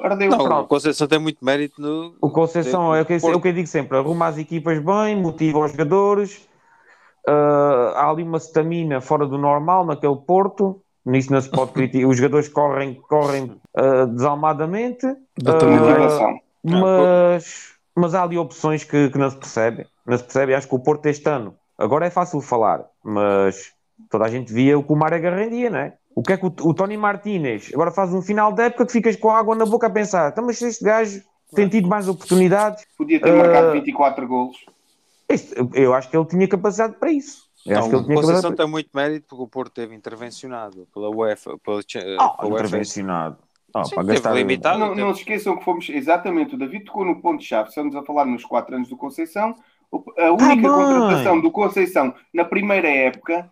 ardeu. Não, o Conceição tem muito mérito no. O Conceição é o que, é o que eu digo sempre: arruma as equipas bem, motiva os jogadores. ah, há ali uma stamina fora do normal naquele Porto. Nisso não se pode criticar. Os jogadores correm, correm ah, desalmadamente, Milagre. Motivação. mas, mas há ali opções que, que não se percebe. Não se percebe. Acho que o Porto este ano, agora é fácil falar, mas toda a gente via o que o Marega rendia, não é? O que é que o, o Tony Martínez agora faz um final de época que ficas com água na boca a pensar: então, mas este gajo tem tido mais oportunidades. Podia ter Eh, marcado 24 golos. Este- eu acho que ele tinha capacidade para isso. Eu acho que ele tinha Conceição para tem muito mérito porque o Porto teve intervencionado pela UEFA. Pela, Ah, pela UEFA. intervencionado. Ah, Sim, para teve gastar limitado. Não, teve- não se esqueçam que fomos exatamente o David tocou no ponto-chave. Estamos a falar nos 4 anos do Conceição. A única bem. contratação do Conceição na primeira época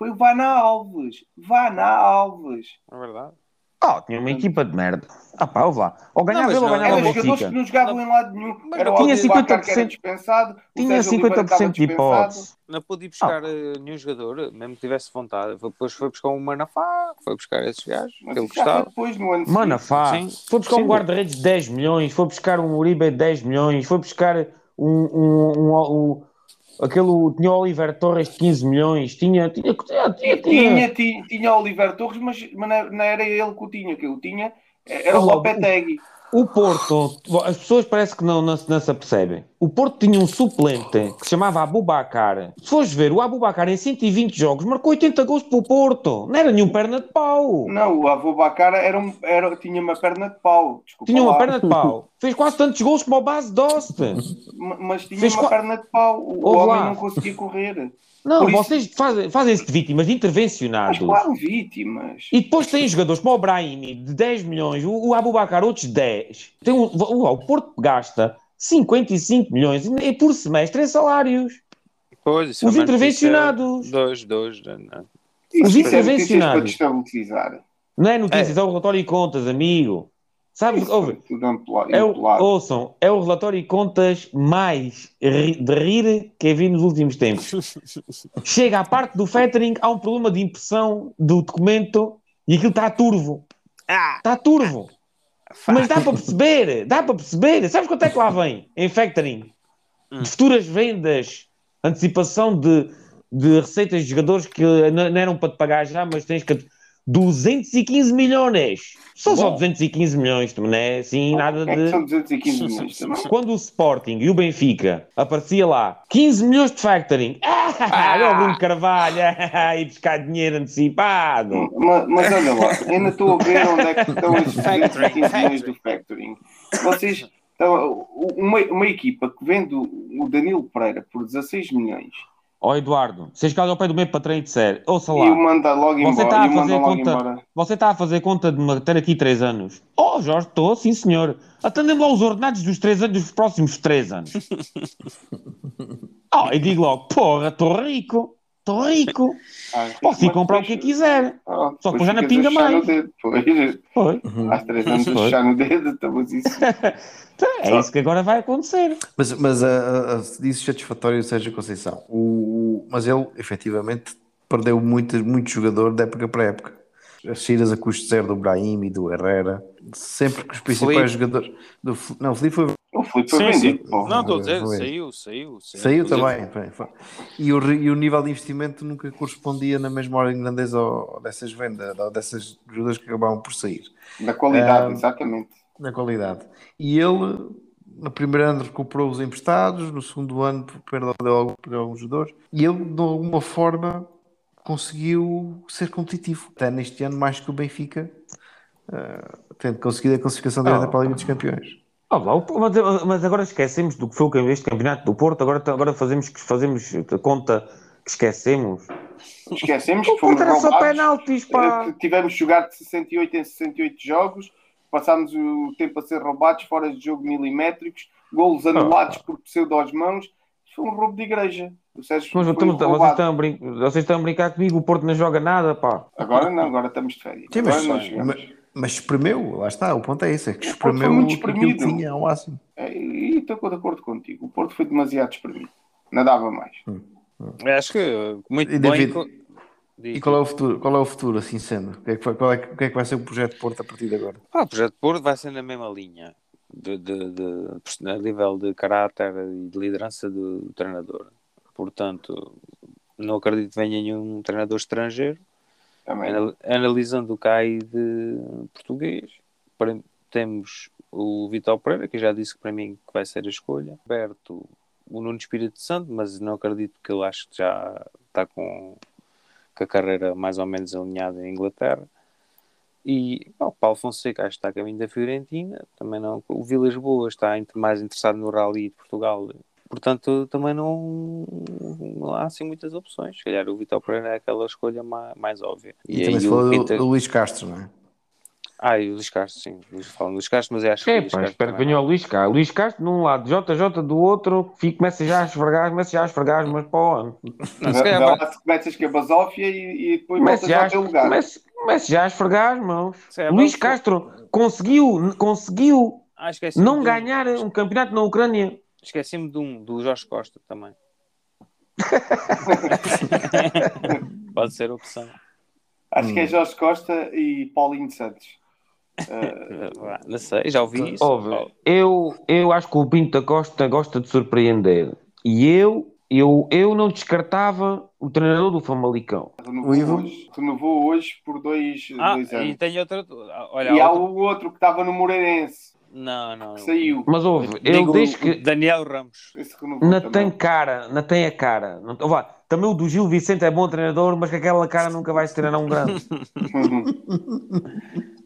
foi o Vana Alves. Vana Alves. É verdade. Ah, tinha uma equipa de merda. Ah, pá, ouve lá. Ou ganhava ele ou ganhava Eram o Era jogadores que Benfica. não jogavam em lado nenhum. Mas Era tinha Aldir Bacar que era 50%. dispensado. Tinha Sérgio Oliveira estava 50% de hipótese. Não pude ir buscar eh, nenhum jogador, mesmo que tivesse vontade. Depois foi buscar um Manafá, foi buscar esses gajos que ele gostava. depois, no ano Mano, seguinte. fá. Sim. Foi buscar Sim. um guarda-redes de 10 milhões, foi buscar um Uribe de 10 milhões, foi buscar um. um, um, um- aquele. Tinha o Oliver Torres de 15 milhões, tinha. Tinha. Tinha. tinha, Tinha, tinha, tinha Oliver Torres, mas, mas não- era ele que o tinha. Que o tinha era o Lopetegui. O Porto, as pessoas parece que não, não, se- não se apercebem. O Porto tinha um suplente que se chamava Abubacar. Se fores ver, o Abubacar em 120 jogos marcou 80 gols para o Porto. Não era nenhum perna de pau. Não, o avô Bacara era um, era, tinha uma perna de pau. Desculpa Tinha uma lá. perna de pau. Fez quase tantos gols como o base Dost. Ma- Mas tinha Fez uma qua- perna de pau. O Ouve homem lá. não conseguia correr. Não, isso- vocês fazem- fazem-se de vítimas de Mas intervencionados. claro, vítimas. E depois tem jogadores como o Brahimi de 10 milhões, o, o Abubacar outros 10. Tem um- o, o Porto gasta 55 milhões e por semestre em salários. Pois, isso Os é uma notícia- intervencionados. Dois, dois. não, não. Os Isso é intervencionados. Não é notícias, é, o relatório e contas, amigo. Sabes, Isso ouve, é o, ouçam, é o relatório e contas mais ri- de rir que vi nos últimos tempos. Chega à parte do factoring, há um problema de impressão do documento e aquilo está turvo. Está turvo. Mas dá para perceber, dá para perceber. Sabes quanto é que lá vem em factoring? De futuras vendas, antecipação de, de receitas de jogadores que não não eram para te pagar já, mas tens que. 215 milhões! São só Bom. 215 milhões, não é assim nada É de. são 215 milhões também. Quando o Sporting e o Benfica aparecia lá 15 milhões de factoring, ah, olha o Bruno Carvalho e buscar dinheiro antecipado. Mas, mas olha lá, ainda estou a ver onde é que estão esses Factoring, 215 milhões do factoring. Vocês, então, uma, uma equipa que vende o o Danilo Pereira por 16 milhões Ó Eduardo, se chegares ao pé do meu patrão e disser, ouça e o lá, manda logo Você embora, está a e fazer logo conta- embora. você está a fazer conta de me ter aqui 3 anos. Oh Jorge, estou, sim senhor. Atendendo lá os ordenados dos 3 anos, dos próximos 3 anos. Oh, e digo logo, porra, estou rico, estou rico. Ah, Posso ir comprar o que quiser. ah, Só que já não pinga mais. Foi. há 3 anos Foi. chá no dedo, estamos isso. É isso que agora vai acontecer. Mas, mas a, a, a, disse satisfatório o Sérgio Conceição. O, o- mas ele, efetivamente, perdeu muito, muito jogador de época para época. As saídas a custo zero do Brahim e do Herrera. Sempre que os principais Felipe. jogadores. Do, não, o Felipe foi, O Filipe foi Sim, sim. vendido. pô. Não, estou a dizer, saiu, saiu. Saiu, saiu também. E, o, e o nível de investimento nunca correspondia na mesma hora em grandeza ao- dessas vendas, ou dessas jogadores que acabavam por sair. Da qualidade, Ah, exatamente. na qualidade. E ele, no primeiro ano, recuperou os emprestados, no segundo ano, perdeu, perdeu alguns jogadores, e ele, de alguma forma, conseguiu ser competitivo. Até neste ano, mais que o Benfica, uh, tendo conseguido a classificação direta para a Liga dos Campeões. Oh, mas, mas, agora esquecemos do que foi este campeonato do Porto, agora, agora fazemos, fazemos conta que esquecemos. Esquecemos o que fomos era roubados. só penaltis, pá. Tivemos jogado de 68 em 68 jogos, passámos o tempo a ser roubados, fora de jogo milimétricos, golos anulados por pseudo mãos. Foi um roubo de igreja. O Sérgio Mas foi estamos- vocês, estão a brin- vocês estão a brincar comigo, o Porto não joga nada, pá. Agora não, agora estamos de férias. Sim, agora mas, mas, mas espremeu, lá está, o ponto é esse, é que foi espremeu muito aquilo que espremido. tinha ao máximo. É, E estou de acordo contigo. O Porto foi demasiado espremido. Não dava mais. Acho que muito E bem. David, E qual é o futuro, qual é o futuro assim sendo? O que é que, vai, qual é, o que é que vai ser o projeto de Porto a partir de agora? Ah, o projeto Porto vai ser na mesma linha, de, de, de, a nível de caráter e de liderança do, do treinador. Portanto, não acredito que venha nenhum treinador estrangeiro. Também. Anal- Analisando o CAI de português, temos o Vitor Pereira, que já disse para mim que vai ser a escolha. Berto, o Nuno Espírito Santo, mas não acredito que ele acho que já está com, com a carreira mais ou menos alinhada em Inglaterra. E o Paulo Fonseca acho que está a caminho da Fiorentina, também não. O Vilas Boas está mais interessado no Rally de Portugal, portanto também não, não há assim muitas opções. Se calhar o Vitor Pereira é aquela escolha mais, mais óbvia. E, também se o falou do, Inter- do Luís Castro, não é? Ah, e o Luís Castro, sim. Luís- Falam do Luís Castro, mas eu acho que É, pá, Castro espero que venha o Luís Castro. Luís Castro de um lado, JJ do outro, fica, começa já a esfregar, começa já a esfregar, mas para o ano. Não, se calhar começas com a basófia e, e depois voltas já, teu lugar. comece, comece já a esfregar. Se calhar Luís Castro conseguiu, conseguiu Ah, não ganhar um campeonato na Ucrânia. Esqueci-me de um, do Jorge Costa também. Pode ser opção. Acho Hum. que é Jorge Costa e Paulinho Santos. Ah, Não sei, já ouvi isso. Ouve, eu, eu acho que o Pinto da Costa gosta de surpreender. E eu, eu, eu não descartava o treinador do Famalicão. Renovou O Ivo? hoje, renovou hoje por dois, Ah, dois e anos. tem outra. Olha, E há outra- o outro que estava no Moreirense, Não, não. saiu. Mas ouve, ele Digo o que. Daniel Ramos. Não tem cara, não tem a cara. Não, vá, também o do Gil Vicente é bom treinador, mas com aquela cara nunca vai se treinar um grande.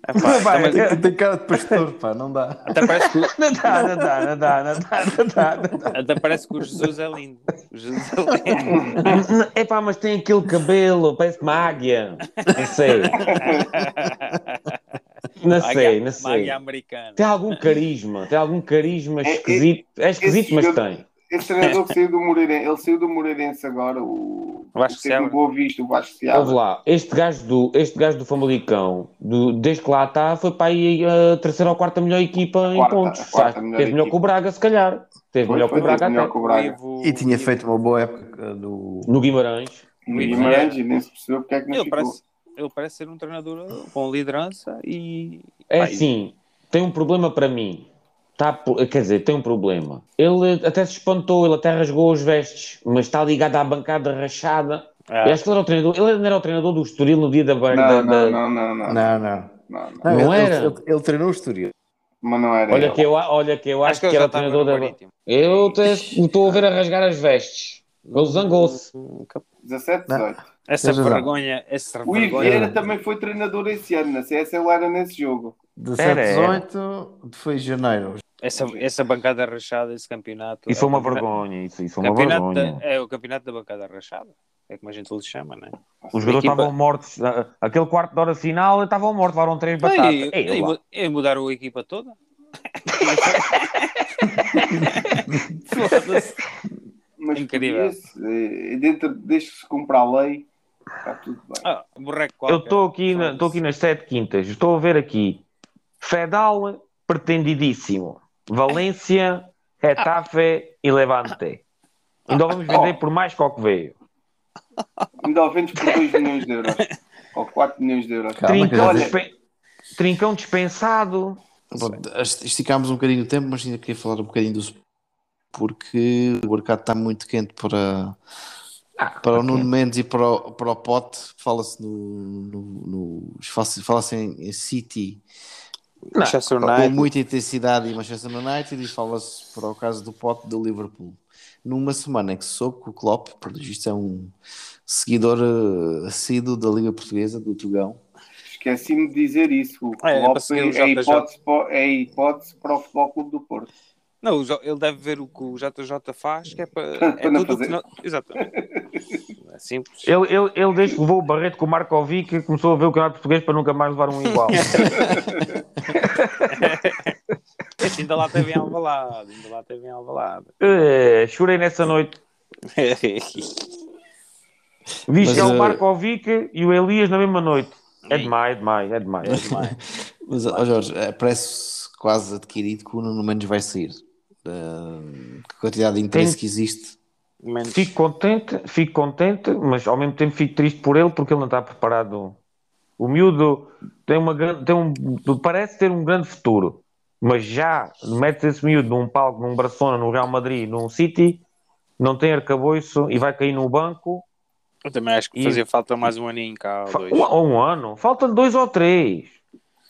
É, pá, Vai, também- é- Tem cara de pastor, pá, não dá. até, parece que, Não dá, não dá, não dá, não dá, não dá, não dá. até parece que o Jesus é lindo. O Jesus é lindo. É pá, mas tem aquele cabelo, parece uma águia. Não sei, não sei, não sei. Magia americana. Tem algum carisma, tem algum carisma É, é- esquisito. É esquisito, mas jogador- tem. Esse treinador que saiu do Moreirense, ele saiu do Moreirense agora, o, O Vasco um Boa Vista, o Vasco Ouve Seabra. lá, este gajo do, este gajo do Famalicão, do, desde que lá está, foi para aí a terceira ou quarta melhor equipa em Quarta, pontos. a quarta sabe? melhor Teve melhor que o Braga, se calhar. Teve melhor que o Braga até. o Braga. E tinha feito uma boa época do. No Guimarães. No Guimarães, e nem se percebeu porque é que não Ele ficou. parece, ele parece ser um treinador com liderança e. É assim, tem um problema para mim. Tá, quer dizer, tem um problema. Ele até se espantou, ele até rasgou os vestes, mas está ligado à bancada rachada. Ah, Eu acho que ele era o treinador, ele ainda era o treinador do Estoril no dia da... da, Não, da- não, não, não, não. Não, não. Não, não. Não, Não ele, era? Ele, ele treinou o Estoril. Mas não era Olha ele. que, eu, olha que eu acho, acho que que, era o treinador da... Marítimo. Eu estou a ver a rasgar as vestes. Ele zangou-se. 17, Não. 18. Essa vergonha, essa O vergonha. Vieira também foi treinador esse ano. Na CS ele era nesse jogo. 17, Era, era. 18, foi janeiro. Essa, essa bancada rachada, esse campeonato. Isso foi é uma o vergonha. Isso, isso foi uma vergonha. da- é o campeonato da bancada rachada. É como a gente lhe chama, não é? Os jogadores equipa- estavam mortos. Aquele quarto de hora final estavam mortos, levaram três batatas. E, Ei, e, e mudaram a equipa toda? Foda-se. Mas Incrível. podia-se, eh, dentro, desde que se cumpra a lei, está tudo bem. Ah, Eu estou aqui, na- estou aqui nas sete quintas. Estou a ver aqui. Fedal, pretendidíssimo. Valência, Retafe e Levante. Ainda vamos vender por mais que o que veio. Ainda ao vendes por 2 milhões de euros. Ou 4 milhões de euros. Calma, Trincão, dispen- Trincão dispensado. Esticámos um bocadinho o tempo, mas ainda queria falar um bocadinho do porque o mercado está muito quente para, para o Nuno Mendes e para o, para o Pote. Fala-se no, no, no- fala-se em, em City Manchester com United. muita intensidade e Manchester United e fala-se para o caso do Pote do Liverpool. numa semana em que se soube que o Klopp, por isto é um seguidor uh, assíduo da Liga Portuguesa, do Tugão. Esqueci-me de dizer isso. O É, é Klopp é, a JJ. hipótese, para- é a hipótese para o Futebol Clube do Porto. Não, ele deve ver o que o JJ faz, que é para. Para É não tudo o que fazer. não... Exatamente. É simples. Ele, ele, ele desde que levou o Barreto com o Markovic, começou a ver o campeonato português para nunca mais levar um igual. Esse ainda lá teve em Alvalade. Ainda lá teve em Alvalade. Eh, chorei nessa noite. Vi Mas, chegar o eh, Markovic e o Elias na mesma noite. É demais, é demais, é demais. Mas, ó Jorge, eh, parece quase adquirido que o Nuno Mendes vai sair. Que quantidade de interesse Tem- que existe. Menos. Fico contente, fico contente, mas ao mesmo tempo fico triste por ele porque ele não está preparado. O miúdo tem uma grande, tem um, parece ter um grande futuro, mas já mete esse miúdo num palco, num Barcelona, no Real Madrid, num City, não tem arcabouço e vai cair no banco. Eu também acho que E- fazia falta mais um aninho cá. ou dois. Um, um ano, faltam dois ou três.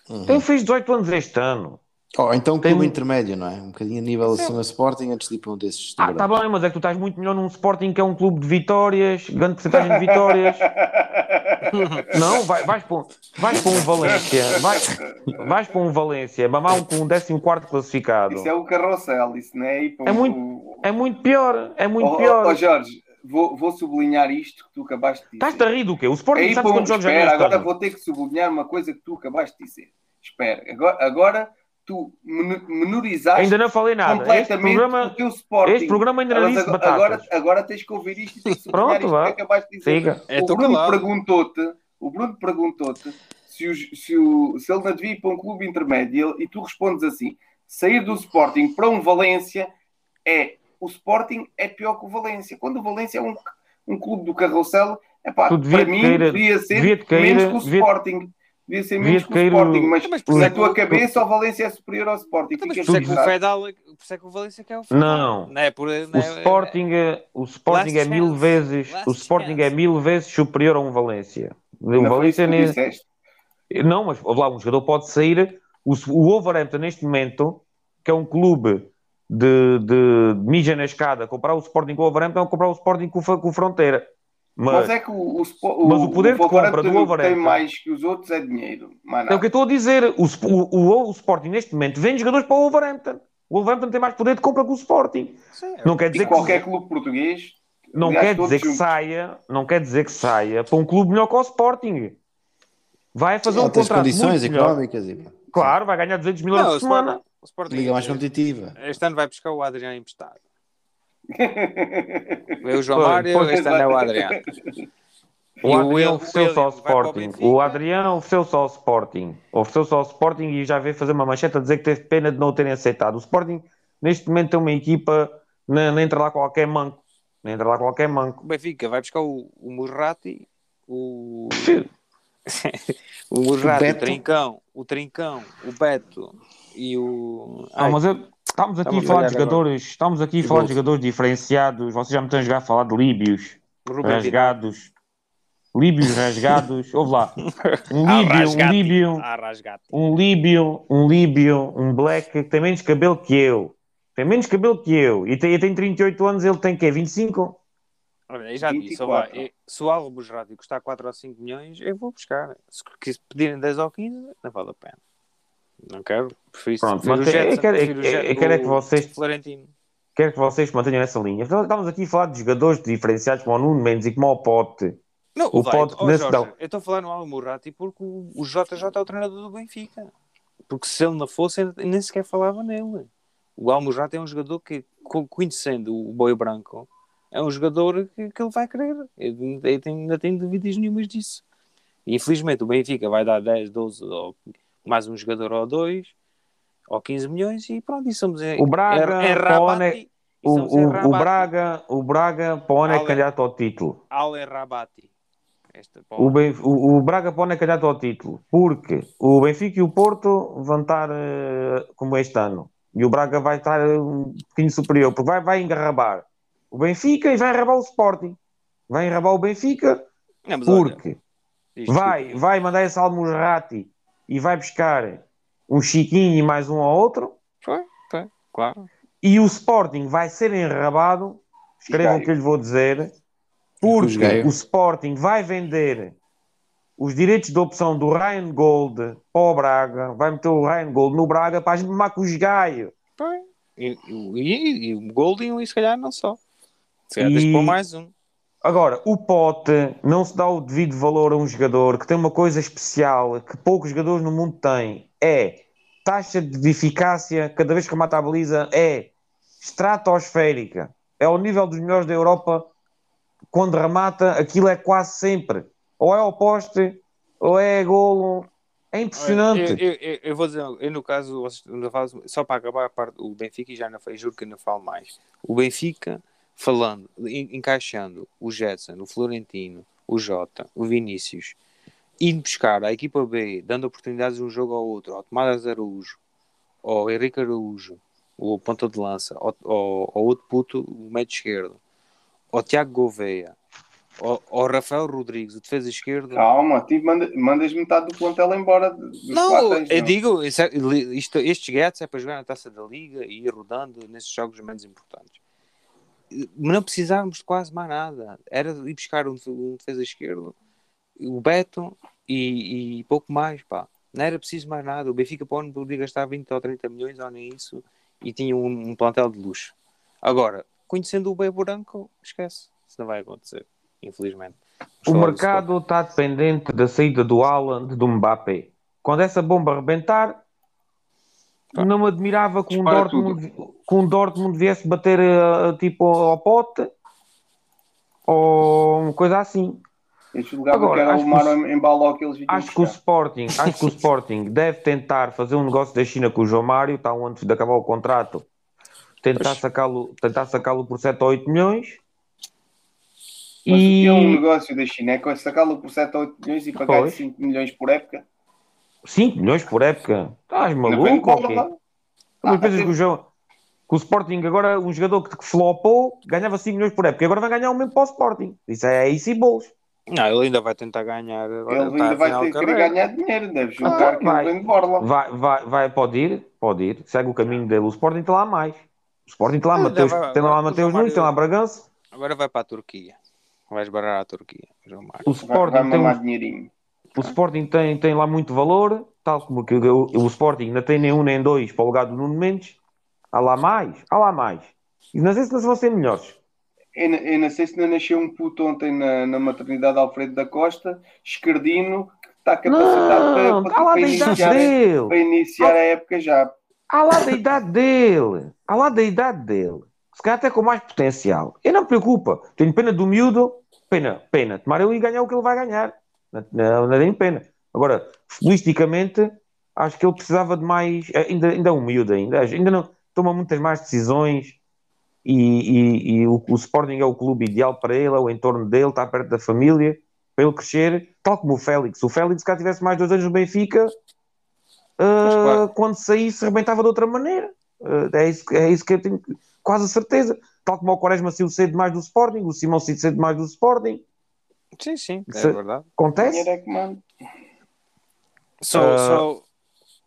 Uhum. Tem fez 18 anos este ano. Oh, então um Tem clube um- intermédio, não é? Um bocadinho a nível acima Sporting antes de ir para um desses. Ah, tá bem, mas é que tu estás muito melhor num Sporting que é um clube de vitórias, grande porcentagem de vitórias. Não, vai, vais, para um, vais para um Valência, vais, vais para um Valência, mamar um com um 14 classificado. Isso é o carrossel, isso não é? ir para É um- muito- o- É muito pior, é muito ó, pior. ó, Jorge, vou, vou sublinhar isto que tu acabaste de dizer. Estás-te a rir do quê? O É Sporting ir sabe um- quantos jogos já espera, agora vou ter que sublinhar uma coisa que tu acabaste de dizer. Espera, agora, agora tu meno- menorizaste Ainda não falei nada. Este completamente programa, o teu Sporting. este programa ainda não disse agora, agora, agora tens que ouvir isto e Pronto, isto vá. que acabaste de dizer. Siga. É, o Bruno perguntou-te, o Bruno perguntou-te se, se, o- se ele não devia ir para um clube intermédio e, tu respondes assim: sair do Sporting para um Valência é o Sporting é pior que o Valência. Quando o Valência é um, um clube do carrossel, epá, para mim cair- devia ser devia cair- menos que o devia- Sporting. Devia ser menos que o cair o- Sporting, mas, Mas por na isso- tua cabeça o Valência é superior ao Sporting. Então, Mas Ficas por isso é que o. Fedal, por isso é que o Valência quer o Fedal. Não. Não é por, não O é- Sporting, é- o Sporting é mil chance. vezes, Last o Sporting chance. é mil vezes superior a um Valência. O Não foi isso Valência que tu nem, disseste. Não, mas ouve lá, um jogador pode sair. O, o Wolverhampton, neste momento, que é um clube de, de mija na escada, comprar o Sporting com o Wolverhampton é comprar o Sporting com, o Fa- com o Fronteira. Mas, Mas é que o, o, Spo- mas o poder de compra do Wolverhampton- tem mais que os outros é dinheiro. Mas é o que eu estou a dizer. O, o, o, o Sporting, neste momento, vende jogadores para o Wolverhampton. O Wolverhampton tem mais poder de compra que o Sporting. Sim, Não quer E dizer que, qualquer clube português. não quer dizer que juntos. saia, não quer dizer que saia para um clube melhor que o Sporting. Vai fazer um Outras contrato condições muito melhor. económicas e Claro, vai ganhar 200 mil euros por o semana. o Sporting liga mais competitiva. este ano vai buscar o Adriano emprestado. O João Pois, Mário, pois. este ano é o Adriano. O E o Adriano Will- ofereceu-se ao William vai para o Sporting. O Adriano ofereceu-se ao Sporting. Ofereceu-se ao Sporting e já veio fazer uma manchete a dizer que teve pena de não o terem aceitado. O Sporting, neste momento, tem uma equipa, não, entra lá qualquer manco. Não entra lá qualquer manco. O Benfica vai buscar o, o Murrati, o, o Murrati, o, Beto. Trincão, o Trincão, o Beto e o. Ai, mas eu- estamos aqui Estamos a falar de olhar agora. jogadores, estamos aqui a falar de jogadores diferenciados. Vocês já me estão a jogar a falar de líbios, rasgados. Líbios rasgados. Ouve lá. Um Ah, líbio, um líbio. Ah, um líbio, um líbio, um black que tem menos cabelo que eu. Tem menos cabelo que eu. E tem, tenho 38 anos, ele tem quê? 25? Olha, eu já disse, ó, 24. vai, eu- se o Alvo Busrati custar 4 ou 5 milhões, eu vou buscar. Se quis- pedirem 10 ou 15, não vale a pena. Não quero, prefiro, Pronto, mas é- eu quero- eu- eu quero é que o vocês- Florentino. Quero que vocês mantenham essa linha. Afinal, Estamos aqui a falar de jogadores diferenciados como o Nuno Mendes e como o Pote. Não, O vai, Pote ó, nesse Jorge, não. eu estou a falar no Al Murrati porque o, JJ é o treinador do Benfica. Porque se ele não fosse, nem sequer falava nele. O Al Murrati é um jogador que, co- conhecendo o Boi Branco, é um jogador que, que ele vai querer. Eu, eu tenho- ainda tenho dúvidas nenhumas disso. E, infelizmente o Benfica vai dar 10, 12 ou mais um jogador ou dois ou 15 milhões e pronto, e somos em, O Braga, em, em Pone-. E O, em o. Braga, o Braga para onde é candidato ao título. Al Rabati. O, Benf- o, o Braga para onde é candidato ao título. Porque o Benfica e o Porto vão estar eh, como este ano. E o Braga vai estar eh, um pouquinho superior, porque vai, vai engarrabar o Benfica e vai engarrabar o Sporting. Vai engarrabar o Benfica Não, olha, porque isto- vai, vai mandar esse Almurrati e vai buscar um Chiquinho e mais um ao outro. Foi, foi, claro. E o Sporting vai ser enrabado escrevam o que eu lhe vou dizer, porque o Sporting vai vender os direitos de opção do Ryan Gold para o Braga, vai meter o Ryan Gold no Braga para a gente mamar com os Gaio. E, e- e o Golding, e se calhar não só. Se calhar E- mais um. Agora, o pote não se dá o devido valor a um jogador que tem uma coisa especial que poucos jogadores no mundo têm. É taxa de eficácia, cada vez que mata a baliza, é estratosférica. É ao nível dos melhores da Europa. Quando remata, aquilo é quase sempre. Ou é ao poste, ou é golo. É impressionante. Eu, eu- eu- eu vou dizer, eu no caso, só para acabar a parte do Benfica, e já não juro que não falo mais. O Benfica, falando, en- encaixando o Jetson, o Florentino, o Jota, o Vinícius, indo buscar a equipa B, dando oportunidades de um jogo ao outro, ao Tomás Araújo, ao Henrique Araújo, o ponta de lança, ao, ao, ao outro puto, o médio esquerdo, ao Tiago Gouveia, ao, ao Rafael Rodrigues, o defesa esquerdo, Calma, tipo, manda, mandas metade do plantel embora dos Não, quatro, eu digo, isso é- isto, estes gatos é para jogar na taça da liga e ir rodando nesses jogos menos importantes. Não precisávamos de quase mais nada. Era ir buscar um, um defesa esquerdo, o Beto e, e pouco mais, pá. Não era preciso mais nada. O Benfica para o ano podia gastar 20 ou 30 milhões ou nem isso e tinha um, um plantel de luxo. Agora, conhecendo o Bebo Branco, esquece. Isso não vai acontecer, infelizmente. Vamos O mercado está dependente da saída do Haaland do Mbappé. Quando essa bomba arrebentar, não me admirava que um, Dortmund, que um Dortmund viesse bater eh, tipo ao pote ou uma coisa assim. Agora, acho que o- em baló que eles vinham Acho que o. Sporting, acho que o Sporting deve tentar fazer um negócio da China com o João Mário, está um antes de acabar o contrato, tentar sacá-lo, tentar sacá-lo por 7 ou 8 milhões. Mas o que é um E negócio da China? É com sacá-lo por 7 ou 8 milhões e pagar Pois. 5 milhões por época? 5 milhões por época. Estás Não maluco? quê? lá. Mas Ah, pensas até- que o, João, que o Sporting agora, um jogador que, que flopou, ganhava 5 milhões por época, e agora vai ganhar o mesmo para o Sporting. Isso é isso e bolos. Não, ele ainda vai tentar ganhar. Ele ainda a vai ter que ganhar dinheiro, deve julgar Ah, vai. borla. Vai, vai, vai, pode ir, pode ir, segue o caminho dele. O Sporting tem lá mais. O Sporting tem lá Ah, Mateus, vai- tem lá vai- Mateus Nunes, tem lá Bragança. Agora vai para a Turquia. Vai esbarrar a Turquia. O Vai, Sporting, vai tem, mamar um- dinheirinho. O Sporting tem, tem lá muito valor, tal como que o, o Sporting ainda tem nem um nem dois para o lugar do Nuno Mendes. Há lá mais, há lá mais. E não sei se eles vão ser melhores. Eu, não- eu não sei se não nasceu um puto ontem na, na maternidade Alfredo da Costa, esquerdino, que está capacitado Não, para, lá para, idade iniciar, para iniciar a época já. Há lá da idade dele. Há lá da idade dele. Se calhar até com mais potencial. Eu não me preocupa. Tenho pena do miúdo. Pena, pena. Tomar ele ganhar o que ele vai ganhar. Não, não, não tenho pena. Agora, futbolisticamente, acho que ele precisava de mais. Ainda, ainda é um miúdo ainda. Ainda não toma muitas mais decisões. E, e- e o, o Sporting é o clube ideal para ele, é o entorno dele, está perto da família, para ele crescer, tal como o Félix. O Félix, se cá tivesse mais dois anos no Benfica, ah, claro. quando saísse, rebentava de outra maneira. Ah, é, isso, é isso que eu tenho quase certeza. Tal como o Quaresma saiu cedo demais do Sporting, o Simão saiu cedo demais do Sporting. Sim, sim, é Se- verdade. Acontece. É que manda. Só, Ah. só,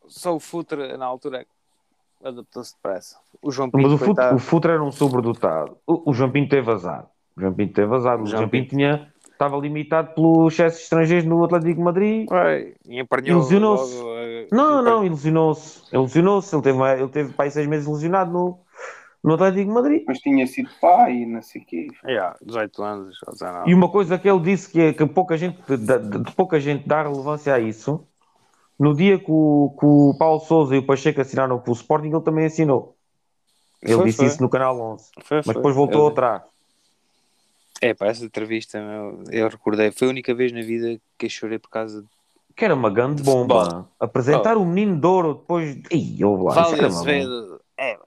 só o Futre na altura é que adaptou-se depressa. O João Mas Pinto, o Futre, o Futre era um sobredotado. O, o João Pinto teve azar. O João Pinto teve azar. O João João Pinto tinha, estava limitado pelo excesso de estrangeiros no Atlético de Madrid. Ué, e Ilusionou-se. logo, eh, Não, não, ilusionou-se. Ilusionou-se. Ele teve, ele teve para aí seis meses ilusionado no, no Atlético de Madrid. Mas tinha sido pai e não sei o quê. Yeah, 18 anos, ou 19. E uma coisa que ele disse que, que pouca, gente, dá- de pouca gente dá relevância a isso, no dia que o, que o Paulo Souza e o Pacheco assinaram com o Sporting, ele também assinou. Ele Foi, disse foi. isso no canal 11, Foi, mas foi. depois voltou Eu- atrás. É, para essa entrevista, meu, eu recordei. Foi a única vez na vida que eu chorei por causa de Que era uma grande bomba. Apresentar o menino de ouro depois. de- Ih, eu lá, isso Vale era uma bomba. Azevedo. É,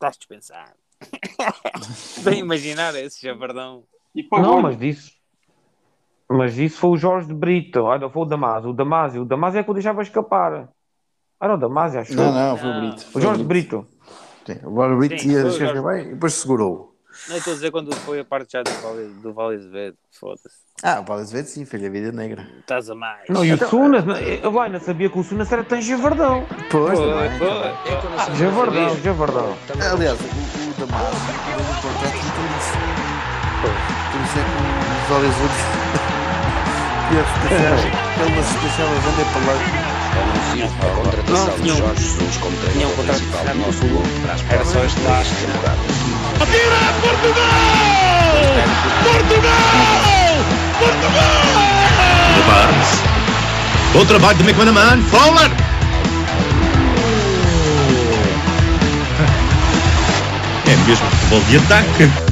estás dispensado. Bem imaginar esse chavardão. E Não, mas disse. Mas isso foi o Jorge de Brito. Olha, foi o Damasio. O Damasio, o Damasio é que o deixava escapar. Era o Damasio, acho. Não, não, foi o. Brito. O Jorge de Brito. Sim, o Jorge Brito ia deixar bem e depois segurou. Não, estou a dizer quando foi a parte já do Vale, do vale Azevedo. Foda-se. Ah, o Paulo Azevedo sim, fez a vida negra. Estás a mais. Não, e o Sunas, eu lá ainda sabia que o Sunas era tão javardão. Pois, também. foi. Javardão, javardão. Aliás, o, o Damasio, o contrato, não tem isso. sei que os olhos azuis. Ele não se deixava vender para lá. Anuncio a contratação Não, de Jorge Jesus como treinador principal do nosso clube para as Era só próximas este três lado. temporadas. Atira Portugal! Portugal! Portugal! De Barnes. Bom trabalho de McManaman. Fowler. É mesmo futebol de ataque.